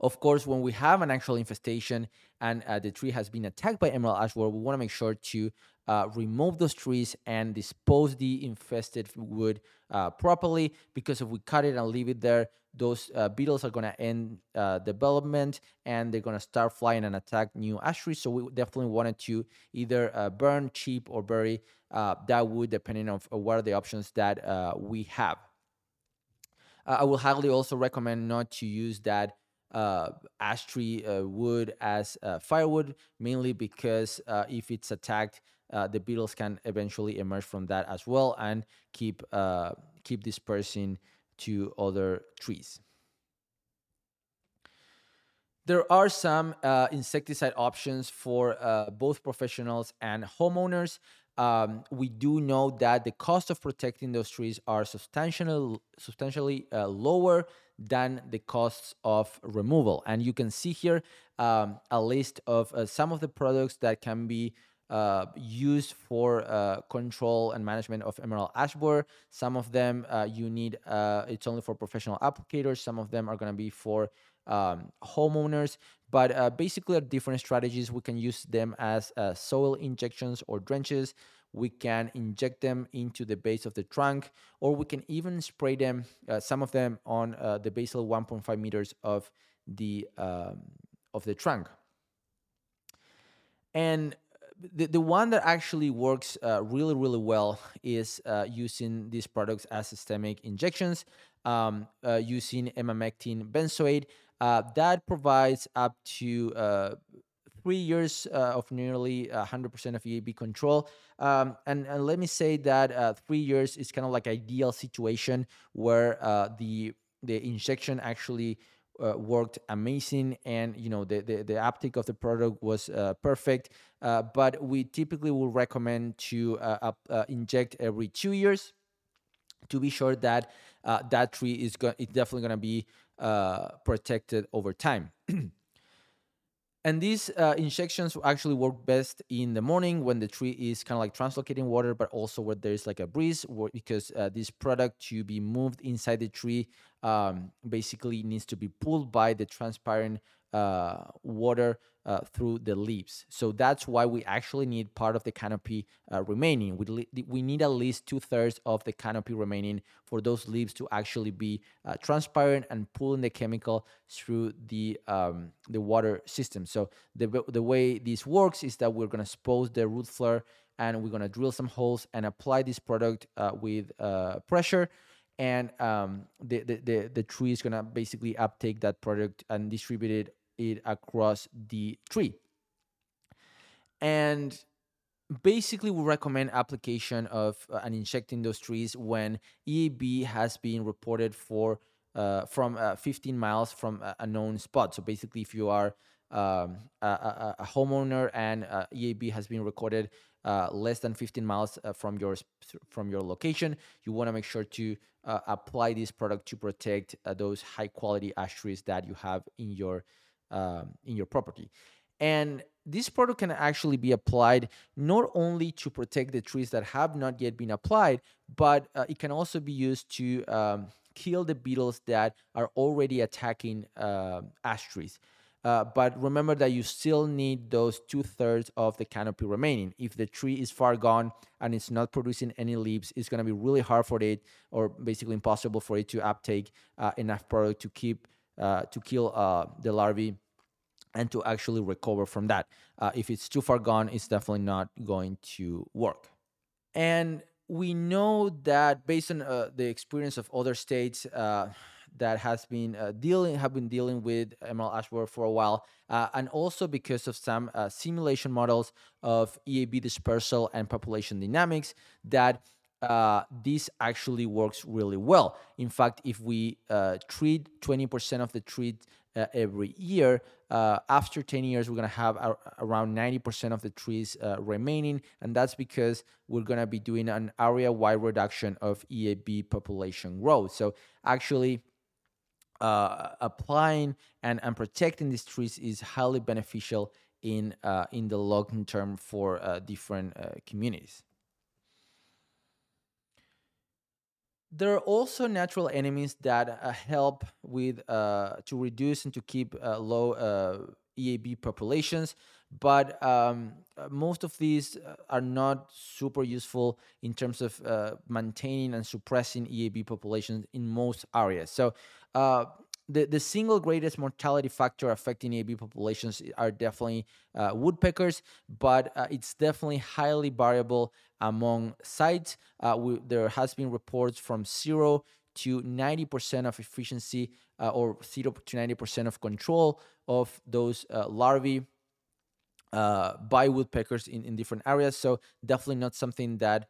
Of course, when we have an actual infestation and uh, the tree has been attacked by emerald ash borer, we want to make sure to uh, remove those trees and dispose the infested wood uh, properly because if we cut it and leave it there, those uh, beetles are going to end uh, development and they're going to start flying and attack new ash trees. So we definitely wanted to either uh, burn, cheap, or bury that wood, depending on what are the options that we have. I will highly also recommend not to use that uh, ash tree uh, wood as uh, firewood, mainly because if it's attacked, uh, the beetles can eventually emerge from that as well and keep uh, keep dispersing to other trees. There are some uh, insecticide options for uh, both professionals and homeowners. Um, we do know that the cost of protecting those trees are substantially substantially uh, lower than the costs of removal. And you can see here um, a list of uh, some of the products that can be uh, used for uh, control and management of emerald ash borer. Some of them uh, you need, uh, it's only for professional applicators. Some of them are going to be for um, homeowners. But uh, basically, are different strategies. We can use them as uh, soil injections or drenches. We can inject them into the base of the trunk, or we can even spray them, some of them on the basal 1.5 meters of the um, of the trunk. And the, the one that actually works uh, really, really well is uh, using these products as systemic injections um, uh, using emamectin benzoate. Uh, that provides up to uh, three years uh, of nearly 100% of EAB control. Um, and, and, let me say that three years is kind of like ideal situation where the the injection actually uh, worked amazing and you know the, the, the uptake of the product was uh, perfect. Uh, but we typically will recommend to uh, up, uh, inject every two years to be sure that uh, that tree is go- it's definitely going to be protected over time And these uh, injections actually work best in the morning when the tree is kind of like translocating water, but also where there's like a breeze, because uh, this product to be moved inside the tree um, basically needs to be pulled by the transparent uh, water uh, through the leaves. So that's why we actually need part of the canopy uh, remaining. We, we need at least two thirds of the canopy remaining for those leaves to actually be uh, transparent and pulling the chemical through the um, the water system. So the the way this works is that we're gonna expose the root flare and we're gonna drill some holes and apply this product uh, with uh, pressure and um, the, the, the, the tree is gonna basically uptake that product and distribute it it across the tree. And basically we recommend application of uh, and injecting those trees when EAB has been reported for uh, from uh, 15 miles from a, a, known spot. So basically, if you are um, a, a, a, homeowner and uh, EAB has been recorded uh, less than 15 miles uh, from your from your location, you want to make sure to apply this product to protect those high quality ash trees that you have in your um, in your property. And this product can actually be applied not only to protect the trees that have not yet been applied, but uh, it can also be used to um, kill the beetles that are already attacking uh, ash trees. Uh, but remember that you still need those two thirds of the canopy remaining. If the tree is far gone and it's not producing any leaves, it's going to be really hard for it, or basically impossible for it to uptake uh, enough product to keep uh, to kill uh, the larvae and to actually recover from that. Uh, if it's too far gone, it's definitely not going to work. And we know that based on uh, the experience of other states uh, that has been dealing have been dealing with emerald ash borer for a while, and also because of some simulation models of EAB dispersal and population dynamics that uh, this actually works really well. In fact, if we uh, treat 20% of the treat uh, every year, uh, after 10 years, we're going to have around 90% of the trees uh, remaining. And that's because we're going to be doing an area wide reduction of EAB population growth. So, actually, applying and, and protecting these trees is highly beneficial in, in the long term for different communities. There are also natural enemies that uh, help with uh, to reduce and to keep uh, low uh, EAB populations, but um, uh, most of these uh, are not super useful in terms of maintaining and suppressing EAB populations in most areas. So the, the single greatest mortality factor affecting AB populations are definitely uh, woodpeckers, but uh, it's definitely highly variable among sites. Uh, we, there has been reports from zero to 90% of efficiency uh, or 0 to 90% of control of those uh, larvae uh, by woodpeckers in, in different areas. So definitely not something that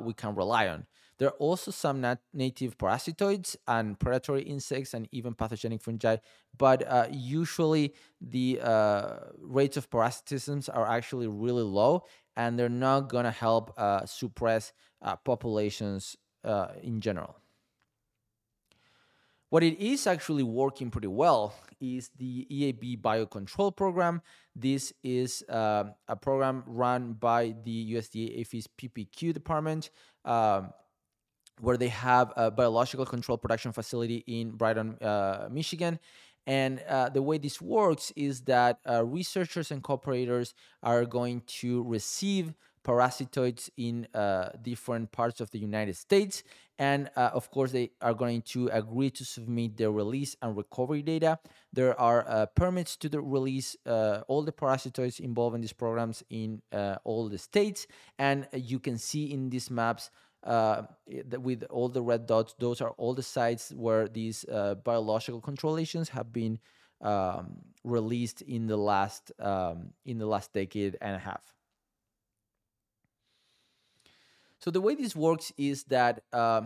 we can rely on. There are also some nat- native parasitoids and predatory insects and even pathogenic fungi, but uh, usually the uh, rates of parasitisms are actually really low and they're not going to help uh, suppress uh, populations uh, in general. What it is actually working pretty well is the EAB biocontrol program. This is uh, a program run by the USDA APHIS PPQ department. Um, where they have a biological control production facility in Brighton, uh, Michigan. And uh, the way this works is that uh, researchers and cooperators are going to receive parasitoids in uh, different parts of the United States. And uh, of course, they are going to agree to submit their release and recovery data. There are uh, permits to the release all the parasitoids involved in these programs in all the states. And you can see in these maps uh, with all the red dots, those are all the sites where these uh, biological control have been um, released in the last um, in the last decade and a half. So the way this works is that uh,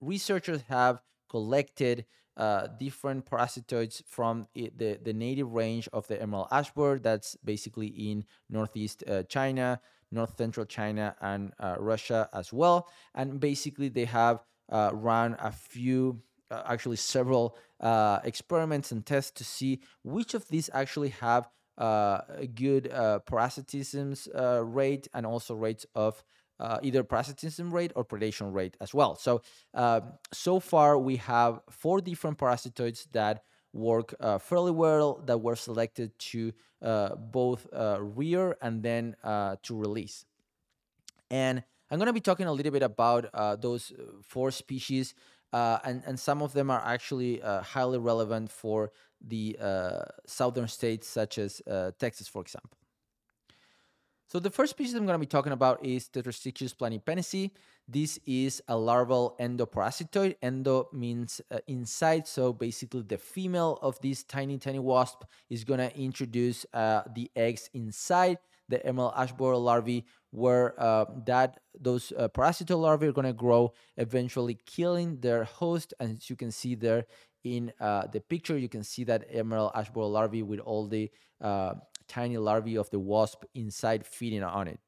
researchers have collected uh, different parasitoids from it, the, the native range of the emerald ash borer that's basically in northeast uh, China, north central China and uh, Russia as well. And basically, they have uh, run a few, uh, actually several uh, experiments and tests to see which of these actually have uh, a good uh, parasitism rate and also rates of either parasitism rate or predation rate as well. So, um, so far we have four different parasitoids that work uh, fairly well that were selected to uh, both uh, rear and then uh, to release. And I'm going to be talking a little bit about those four species, and, and some of them are actually highly relevant for the southern states, such as Texas, for example. So the first species I'm going to be talking about is Tetrastichus planipennisi. This is a larval endoparasitoid. Endo means uh, inside, so basically the female of this tiny, tiny wasp is going to introduce uh, the eggs inside the emerald ash borer larvae, where uh, that those uh, parasitoid larvae are going to grow, eventually killing their host. And as you can see there in uh, the picture, you can see that emerald ash borer larvae with all the uh, tiny larvae of the wasp inside feeding on it.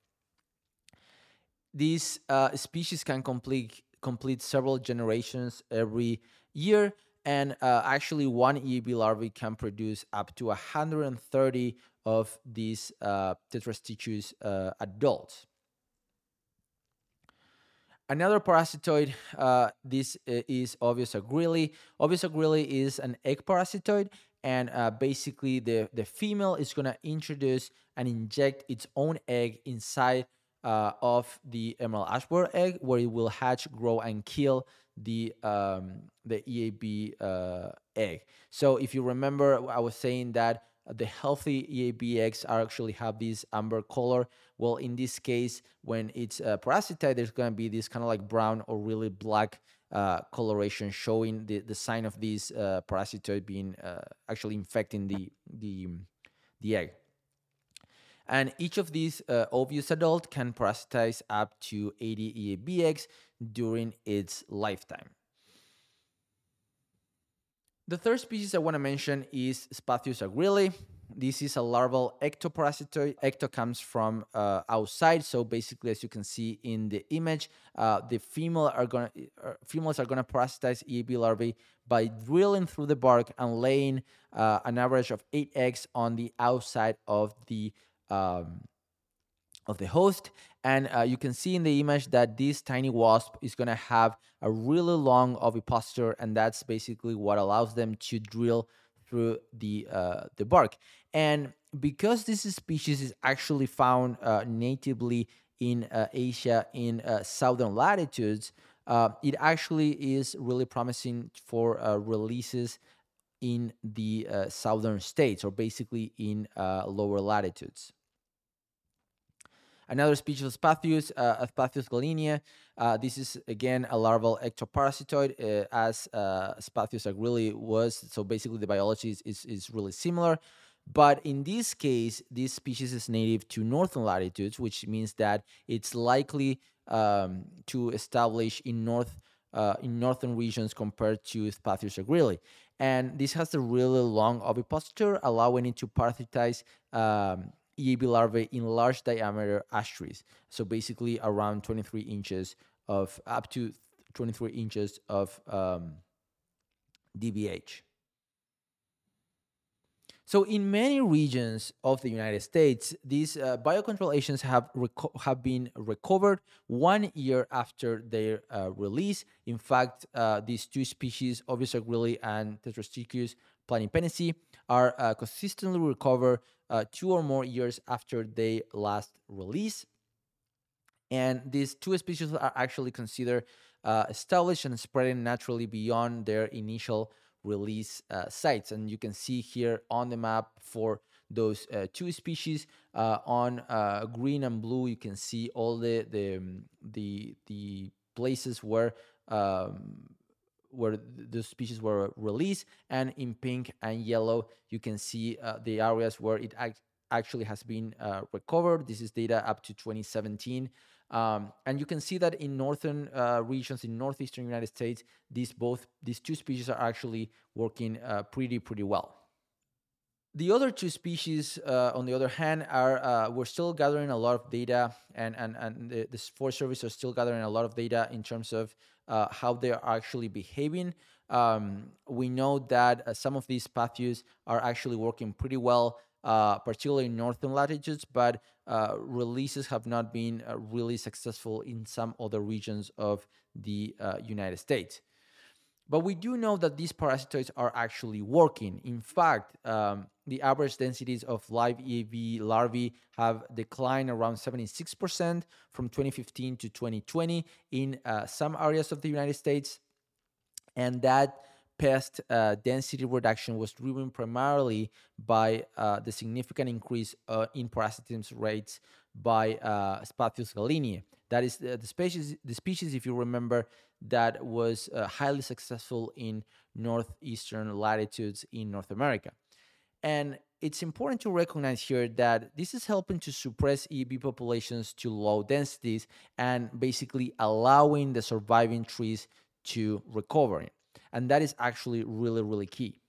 These uh, species can complete complete several generations every year, and uh, actually one EAB larvae can produce up to 130 of these uh, Tetrastichus uh, adults. Another parasitoid, uh, this uh, is Oobius agrili. Oobius agrili is an egg parasitoid, and uh, basically the, the female is going to introduce and inject its own egg inside uh, of the emerald ash borer egg where it will hatch grow and kill the um, the EAB uh, egg. So if you remember, I was saying that the healthy EAB eggs are actually have this amber color. Well, in this case, when it's uh, parasitized, there's going to be this kind of like brown or really black uh, coloration showing the, the sign of this uh, parasitoid being uh, actually infecting the, the, the egg. And each of these uh, Oobius adult can parasitize up to 80 EAB eggs during its lifetime. The third species I want to mention is Spathius agrili. This is a larval ectoparasitoid. Ecto comes from uh, outside, so basically, as you can see in the image, uh, the female are gonna uh, females are gonna parasitize EAB larvae by drilling through the bark and laying uh, an average of eight eggs on the outside of the um, of the host. And uh, you can see in the image that this tiny wasp is going to have a really long ovipositor, and that's basically what allows them to drill through the uh, the bark. And because this species is actually found uh, natively in uh, Asia in uh, southern latitudes, uh, it actually is really promising for releases in the southern states, or basically in lower latitudes. Another species of Spathius, uh, Spathius galinae. Uh, this is again a larval ectoparasitoid, uh, as uh, Spathius agrili was. So basically, the biology is, is, is, really similar. But in this case, this species is native to northern latitudes, which means that it's likely um, to establish in north uh, in northern regions compared to Spathius agrili. And this has a really long ovipositor, allowing it to parasitize um, EAB larvae in large diameter ash trees. So basically around 23 inches of up to 23 inches of um, DBH. So in many regions of the United States, these uh, biocontrol agents have have been recovered one year after their uh, release. In fact, uh, these two species, Oobius agrili and Tetrastichus planipennisi, are uh, consistently recovered uh, two or more years after they last release. And these two species are actually considered uh, established and spreading naturally beyond their initial release uh, sites. And you can see here on the map for those uh, two species uh, on uh, green and blue, you can see all the the the, the places where um, where the species were released and in pink and yellow you can see uh, the areas where it act actually has been uh, recovered. This is data up to 2017 um, and you can see that in northern uh, regions in northeastern united states these both these two species are actually working uh, pretty pretty well the other two species, uh, on the other hand, are uh, we're still gathering a lot of data, and and and the, the Forest Service are still gathering a lot of data in terms of uh, how they are actually behaving. Um, we know that uh, some of these pathogens are actually working pretty well, uh, particularly in northern latitudes, but uh, releases have not been really successful in some other regions of the United States. But we do know that these parasitoids are actually working. In fact, um, the average densities of live EAB larvae have declined around 76% from 2015 to 2020 in uh, some areas of the United States. And that pest uh, density reduction was driven primarily by uh, the significant increase uh, in parasitism rates by uh, Spathius galinae. That is the, the, species. The species, if you remember, that was uh, highly successful in northeastern latitudes in North America. And it's important to recognize here that this is helping to suppress EB populations to low densities and basically allowing the surviving trees to recover. And that is actually really, really key.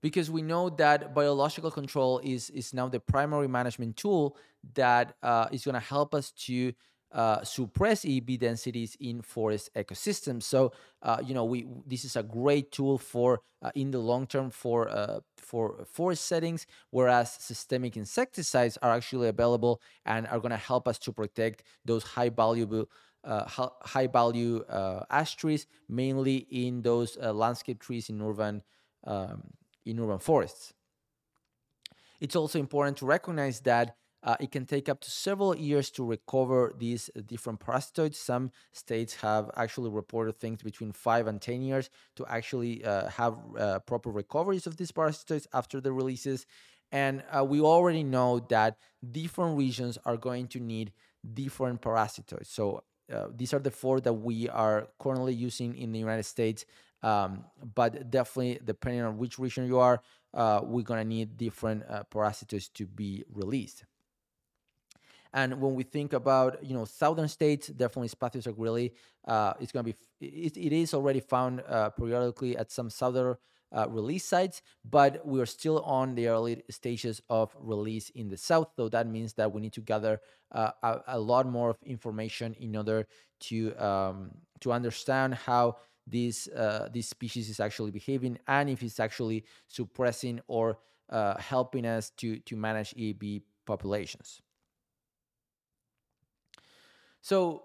Because we know that biological control is, is now the primary management tool that uh, is going to help us to uh, suppress EB densities in forest ecosystems. So, uh, you know, we this is a great tool for uh, in the long term for uh, for forest settings, whereas systemic insecticides are actually available and are going to help us to protect those high valuable. Uh, high value ash trees, mainly in those landscape trees in urban um, in urban forests. It's also important to recognize that uh, it can take up to several years to recover these uh, different parasitoids. Some states have actually reported things between five and 10 years to actually uh, have uh, proper recoveries of these parasitoids after the releases. And uh, we already know that different regions are going to need different parasitoids. So uh, these are the four that we are currently using in the United States. Um, but definitely, depending on which region you are, we're going to need different parasitoids to be released. And when we think about you know southern states, definitely Spathius agrili. Uh, it's going to be it, it is already found uh, periodically at some southern uh, release sites, but we are still on the early stages of release in the south. So that means that we need to gather uh, a, a, lot more of information in order to um, to understand how this uh, this species is actually behaving and if it's actually suppressing or uh, helping us to to manage EAB populations. So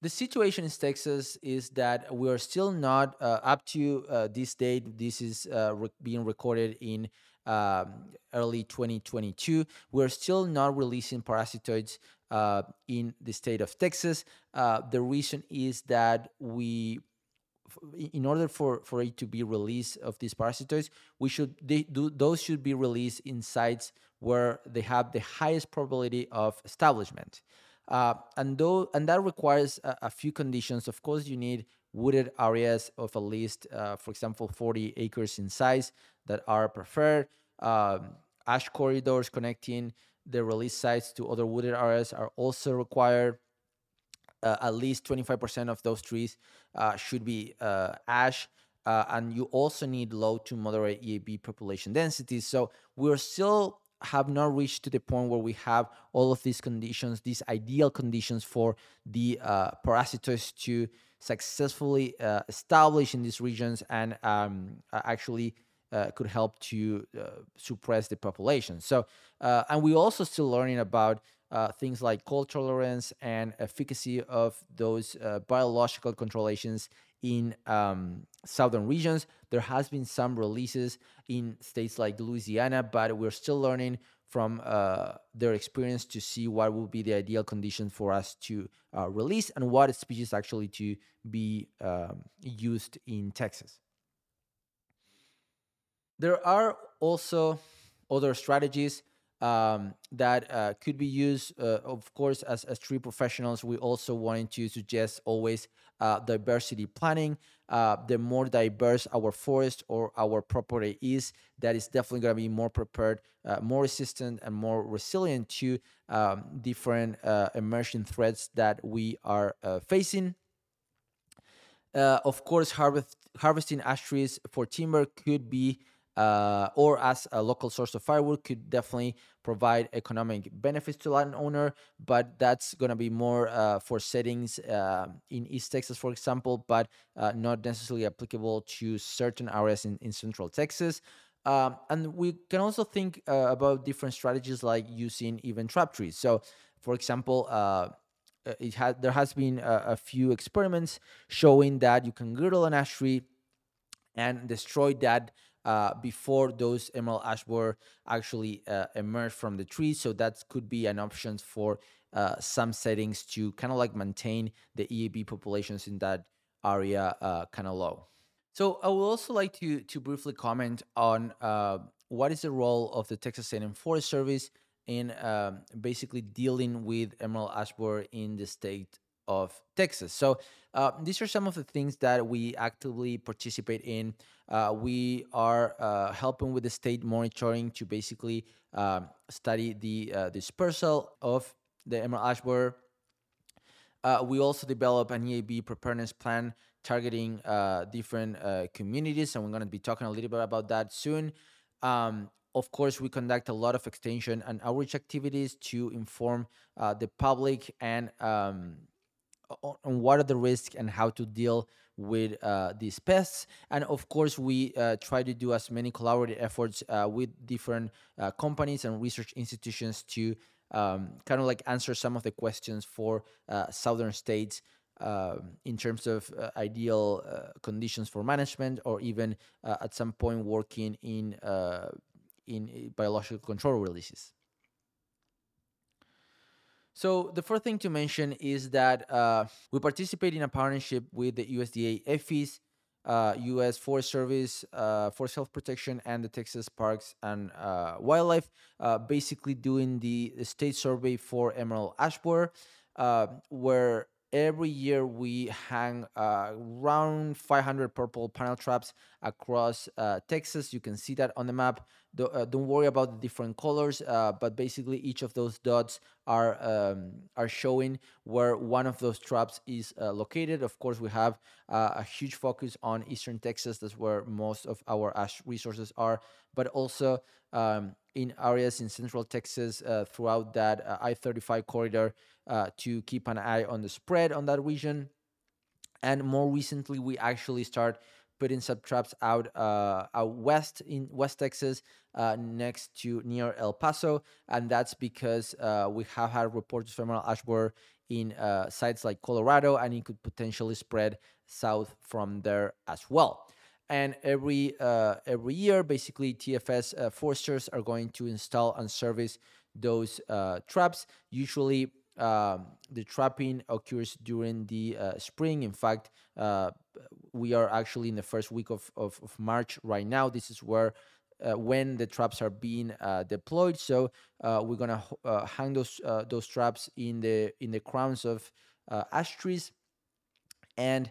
the situation in Texas is that we are still not uh, up to uh, this date. This is uh, re- being recorded in um, early 2022. We're still not releasing parasitoids uh, in the state of Texas. Uh, the reason is that we in order for, for it to be released of these parasitoids, we should they do those should be released in sites where they have the highest probability of establishment. Uh, and though and that requires a, a, few conditions. Of course, you need wooded areas of at least, uh, for example, 40 acres in size that are preferred. Um, ash corridors connecting the release sites to other wooded areas are also required. Uh, at least 25% of those trees uh, should be uh, ash. Uh, and you also need low to moderate EAB population densities. So we're still have not reached to the point where we have all of these conditions, these ideal conditions for the uh, parasitoids to successfully uh, establish in these regions and um, actually uh, could help to uh, suppress the population. So, uh, and we're also still learning about uh, things like cold tolerance and efficacy of those biological control agents in um, southern regions. There has been some releases in states like Louisiana, but we're still learning from uh, their experience to see what would be the ideal condition for us to uh, release and what species actually to be um, used in Texas. There are also other strategies um, that uh, could be used. Uh, of course, as, as tree professionals, we also wanted to suggest always uh, diversity planning. Uh, the more diverse our forest or our property is, that is definitely going to be more prepared, uh, more resistant, and more resilient to um, different uh, emerging threats that we are facing. of course, harvest, harvesting ash trees for timber could be uh, or as a local source of firewood could definitely provide economic benefits to landowner but that's going to be more uh, for settings uh, in east texas for example but uh, not necessarily applicable to certain areas in, in central texas. Um, and we can also think uh, about different strategies like using even trap trees. So for example uh, it had there has been a, a few experiments showing that you can girdle an ash tree and destroy that uh, before those emerald ash borer actually uh, emerge from the tree. So that could be an option for uh, some settings to kind of like maintain the EAB populations in that area uh, kind of low. So I would also like to to briefly comment on uh, what is the role of the Texas A&M Forest Service in um, basically dealing with emerald ash borer in the state of Texas. So uh, these are some of the things that we actively participate in. Uh, we are uh, helping with the state monitoring to basically um, study the uh, dispersal of the emerald ash borer. Uh, we also develop an EAB preparedness plan targeting uh, different communities, and we're going to be talking a little bit about that soon. Um, of course, we conduct a lot of extension and outreach activities to inform the public and um, on what are the risks and how to deal with uh, these pests. And of course, we uh, try to do as many collaborative efforts uh, with different uh, companies and research institutions to um, kind of like answer some of the questions for uh, southern states. Um, in terms of uh, ideal conditions for management, or even at some point working in in biological control releases. So the first thing to mention is that uh, we participate in a partnership with the USDA APHIS, uh, U.S. Forest Service, uh, Forest Health Protection, and the Texas Parks and uh, Wildlife, uh, basically doing the, the, state survey for emerald ash borer, uh, where every year we hang uh, around 500 purple panel traps across uh, Texas. You can see that on the map. Do, uh, don't worry about the different colors, uh, but basically each of those dots are um, are showing where one of those traps is uh, located. Of course, we have uh, a huge focus on Eastern Texas. That's where most of our ash resources are, but also um, in areas in Central Texas throughout that I-35 corridor uh, to keep an eye on the spread on that region. And more recently, we actually start putting sub traps out uh, out west in West Texas uh, next to near El Paso, and that's because uh, we have had reports of emerald ash borer in uh, sites like Colorado, and it could potentially spread south from there as well. And every uh, every year, basically, TFS uh, foresters are going to install and service those uh, traps. Usually, um, the trapping occurs during the uh, spring. In fact, uh, we are actually in the first week of, of, of March right now. This is where uh, when the traps are being deployed. So we're gonna hang those those traps in the in the crowns of ash trees, and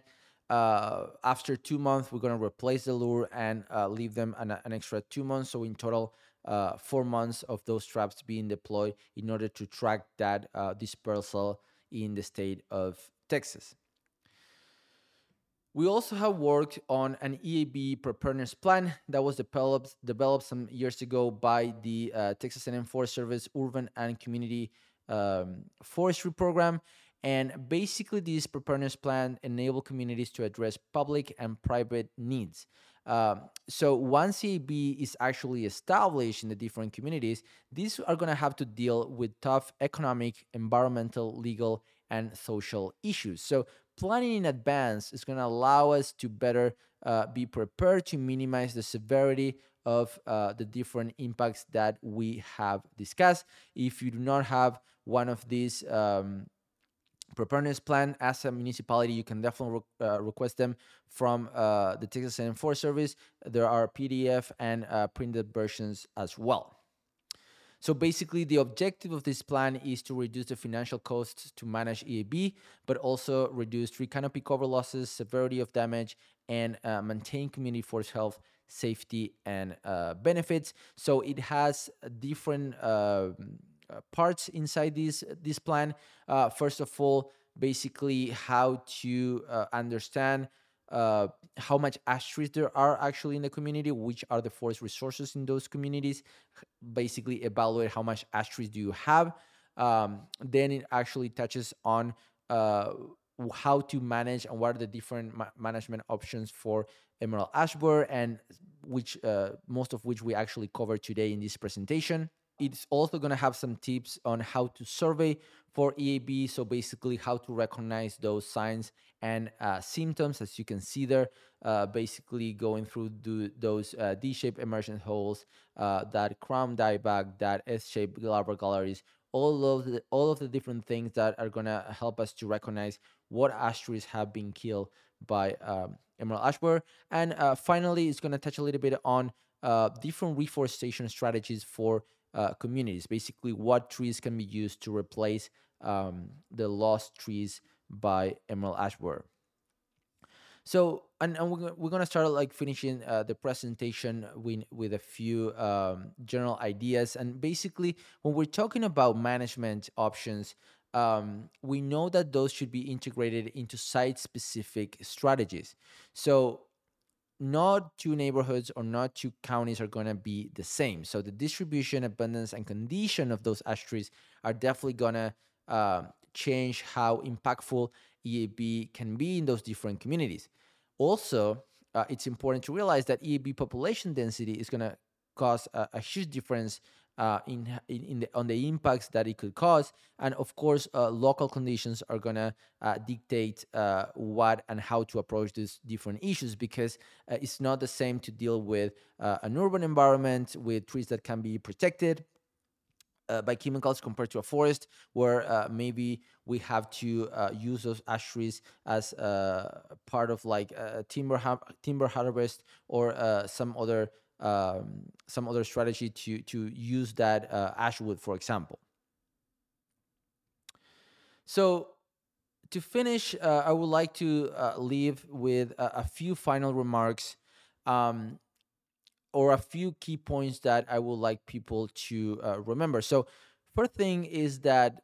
after two months, we're gonna replace the lure and leave them an, an extra two months. So in total, uh, four months of those traps being deployed in order to track that uh, dispersal in the state of Texas. We also have worked on an EAB preparedness plan that was developed developed some years ago by the uh, Texas A&M Forest Service Urban and Community um, Forestry Program. And basically, these preparedness plan enable communities to address public and private needs. Um, so once EAB is actually established in the different communities, these are going to have to deal with tough economic, environmental, legal, and social issues. So planning in advance is going to allow us to better uh, be prepared to minimize the severity of uh, the different impacts that we have discussed. If you do not have one of these um, preparedness plan as a municipality you can definitely re- uh, request them from uh, the texas a forest service. There are pdf and uh, printed versions as well. So basically the objective of this plan is to reduce the financial costs to manage eab but also reduce tree canopy cover losses severity of damage and uh, maintain community forest health safety and uh, benefits. So it has different um, parts inside this this plan. Uh, first of all, basically how to uh, understand uh, how much ash trees there are actually in the community, which are the forest resources in those communities. Basically, evaluate how much ash trees do you have. Um, then it actually touches on uh, how to manage and what are the different ma- management options for emerald ash borer, and which uh, most of which we actually cover today in this presentation. It's also going to have some tips on how to survey for EAB. So basically, how to recognize those signs and uh, symptoms, as you can see there. Uh, basically, going through the, those uh, D-shaped emergent holes, uh, that crown dieback, that S-shaped glaber galleries, all of the all of the different things that are gonna help us to recognize what trees have been killed by um, emerald ash borer. And uh, finally, it's gonna touch a little bit on uh, different reforestation strategies for uh, communities. Basically, what trees can be used to replace um, the lost trees by emerald ash borer. So, and, and we're, we're gonna start like finishing uh, the presentation with with a few um, general ideas. And basically, when we're talking about management options, um, we know that those should be integrated into site specific strategies. So not two neighborhoods or not two counties are going to be the same. So the distribution, abundance, and condition of those ash trees are definitely going to uh, change how impactful EAB can be in those different communities. Also, uh, it's important to realize that EAB population density is going to cause a, a, huge difference uh, in, in, the, on the impacts that it could cause. And of course, uh, local conditions are going to uh, dictate uh, what and how to approach these different issues because uh, it's not the same to deal with uh, an urban environment with trees that can be protected. by chemicals compared to a forest where maybe we have to use those ash trees as part of like timber ha- timber harvest or some other um, some other strategy to to use that uh, ashwood, for example. So to finish, uh, I would like to uh, leave with a, a, few final remarks um, or a few key points that I would like people to uh, remember. So, first thing is that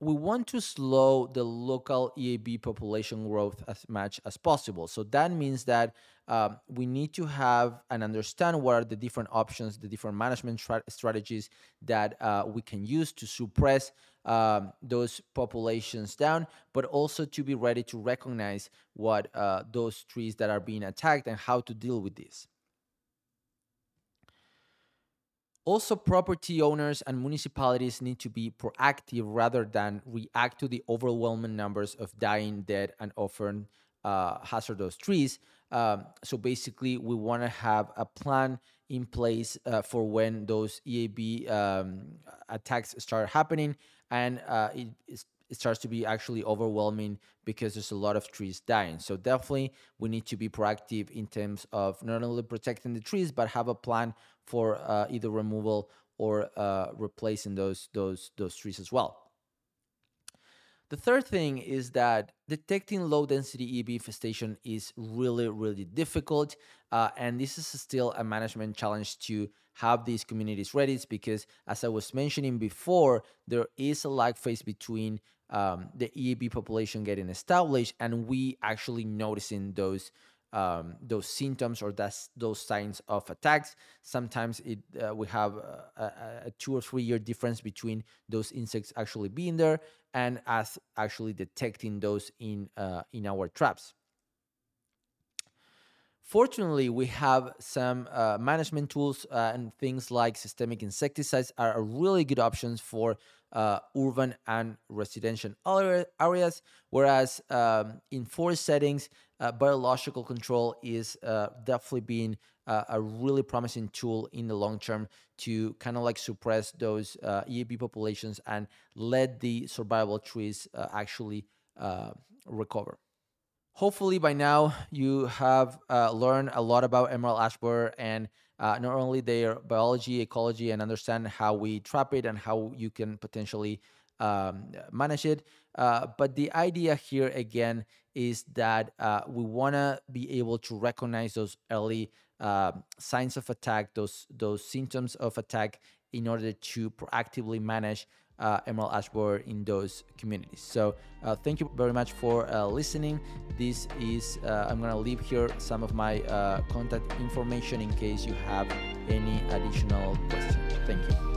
we want to slow the local EAB population growth as much as possible. So that means that um, we need to have and understand what are the different options, the different management tra- strategies that uh, we can use to suppress um, those populations down, but also to be ready to recognize what uh, those trees that are being attacked and how to deal with this. Also, property owners and municipalities need to be proactive rather than react to the overwhelming numbers of dying, dead, and often uh, hazardous trees. Um, so basically, we want to have a plan in place uh, for when those EAB um, attacks start happening, and uh, it, it starts to be actually overwhelming because there's a lot of trees dying. So definitely, we need to be proactive in terms of not only protecting the trees, but have a plan for uh, either removal or uh, replacing those those those trees as well. The third thing is that detecting low density EB infestation is really, really difficult. Uh, and this is still a management challenge to have these communities ready because, as I was mentioning before, there is a lag phase between um, the EB population getting established and we actually noticing those um, those symptoms or that's those signs of attacks. Sometimes it uh, we have a, a, two or three year difference between those insects actually being there and us actually detecting those in uh, in our traps. Fortunately, we have some uh, management tools uh, and things like systemic insecticides are really good options for uh, urban and residential areas, whereas um, in forest settings, uh, biological control is uh, definitely being uh, a really promising tool in the long term to kind of like suppress those uh, EAB populations and let the survival trees uh, actually recover. Hopefully, by now, you have learned a lot about emerald ash borer and uh, not only their biology, ecology, and understand how we trap it and how you can potentially um, manage it. Uh, but the idea here again is that uh, we want to be able to recognize those early uh, signs of attack, those those symptoms of attack, in order to proactively manage uh, emerald ash borer in those communities. So uh, thank you very much for uh, listening. This is uh, I'm gonna leave here some of my uh, contact information in case you have any additional questions.